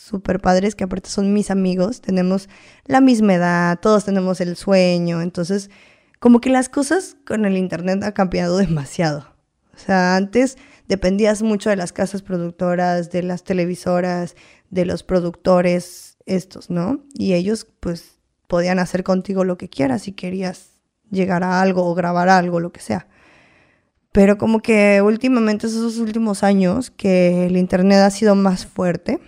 súper padres que aparte son mis amigos, tenemos la misma edad, todos tenemos el sueño, entonces como que las cosas con el internet han cambiado [laughs] demasiado. O sea, antes dependías mucho de las casas productoras, de las televisoras, de los productores estos, ¿no? Y ellos pues podían hacer contigo lo que quieras si querías llegar a algo o grabar algo, lo que sea. Pero como que últimamente, esos últimos años, que el Internet ha sido más fuerte,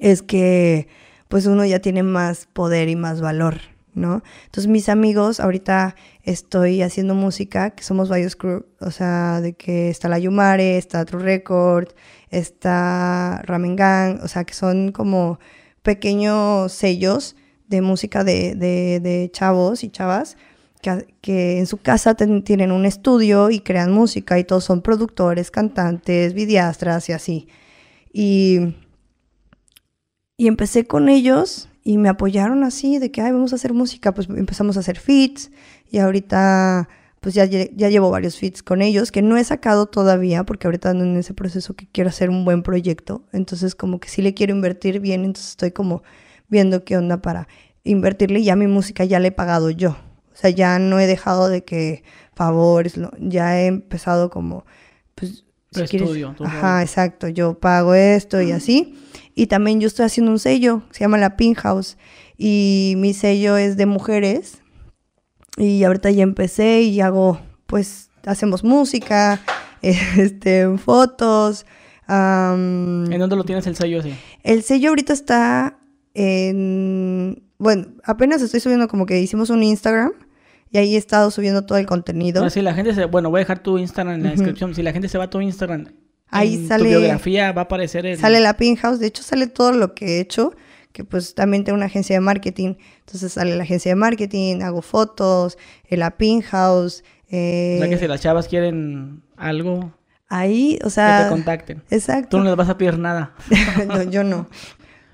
es que pues uno ya tiene más poder y más valor, ¿no? Entonces mis amigos, ahorita estoy haciendo música, que somos varios crew, o sea, de que está la Yumare, está True Record, está Ramen Gang, o sea, que son como pequeños sellos de música de, de, de chavos y chavas que, en su casa tienen un estudio y crean música y todos son productores, cantantes, videastras y así. Y, y empecé con ellos y me apoyaron así de que, ay, vamos a hacer música. Pues empezamos a hacer feats y ahorita pues ya, ya llevo varios feats con ellos que no he sacado todavía porque ahorita ando en ese proceso que quiero hacer un buen proyecto. Entonces como que sí le quiero invertir bien, entonces estoy como viendo qué onda para invertirle y ya mi música ya le he pagado yo. O sea, ya no he dejado de que favores, ya he empezado como, pues, Tu estudio, tu ajá, exacto, yo pago esto y así. Y también yo estoy haciendo un sello, se llama La Pin House, y mi sello es de mujeres. Y ahorita ya empecé y hago, pues, hacemos música, [laughs] este, fotos. am, ¿En dónde lo tienes el sello ese? el sello ahorita está en... Bueno, apenas estoy subiendo como que hicimos un Instagram y ahí he estado subiendo todo el contenido. Si la gente se... Bueno, voy a dejar tu Instagram en la descripción. Si la gente se va a tu Instagram, Ahí en sale- tu biografía va a aparecer el... Sale la Pin House, de hecho sale todo lo que he hecho, que pues también tengo una agencia de marketing, entonces sale la agencia de marketing, hago fotos, en la Pin House, eh, O sea que si las chavas quieren algo, ahí, o que sea, te contacten. exacto. Tú no les vas a pedir nada. [laughs] No, yo no.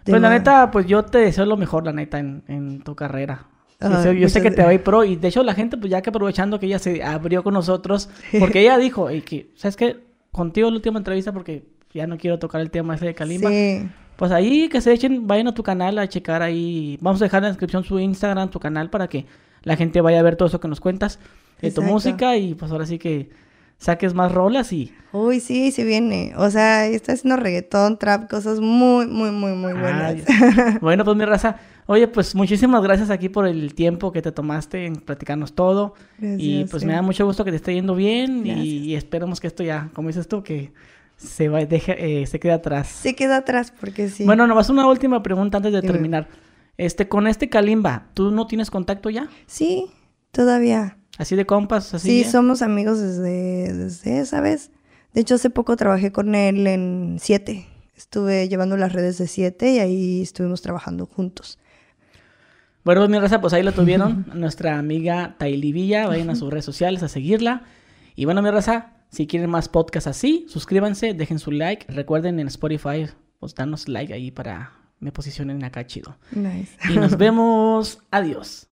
De Pues la neta, pues yo te deseo lo mejor, la neta, en, en tu carrera. Yo Ay, sé- que te va a ir pro y de hecho la gente, pues ya que aprovechando que ella se abrió con nosotros, [laughs] porque ella dijo, y que, ¿sabes qué? Contigo la última entrevista porque ya no quiero tocar el tema ese de Kalimba. Sí, Pues ahí que se echen, vayan a tu canal a checar ahí. Vamos a dejar en la descripción su Instagram, tu canal, para que la gente vaya a ver todo eso que nos cuentas de tu Exacto. música y pues ahora sí que saques más rolas y... uy, sí, se viene. O sea, está haciendo reggaetón, trap, cosas muy, muy, muy, muy buenas. Ay, bueno, pues mi raza, oye, pues muchísimas gracias aquí por el tiempo que te tomaste en platicarnos todo. y pues sí. me da mucho gusto que te esté yendo bien y, y esperemos que esto ya, como dices tú, que se va, deje, eh, se quede atrás. Se queda atrás porque sí. Bueno, nomás una última pregunta antes de terminar. Este, con este Kalimba, ¿tú no tienes contacto ya? Sí, todavía. Así de compas, así. Sí, somos amigos desde, desde esa vez. De hecho, hace poco trabajé con él en Siete. Estuve llevando las redes de Siete y ahí estuvimos trabajando juntos. Bueno, pues mi raza, pues ahí la tuvieron. Nuestra amiga Taili Villa. Vayan a sus redes sociales a seguirla. Y bueno, mi raza, si quieren más podcasts así, suscríbanse, dejen su like. Recuerden en Spotify, pues danos like ahí para me posicionen acá chido. Nice. Y nos [laughs] vemos. Adiós.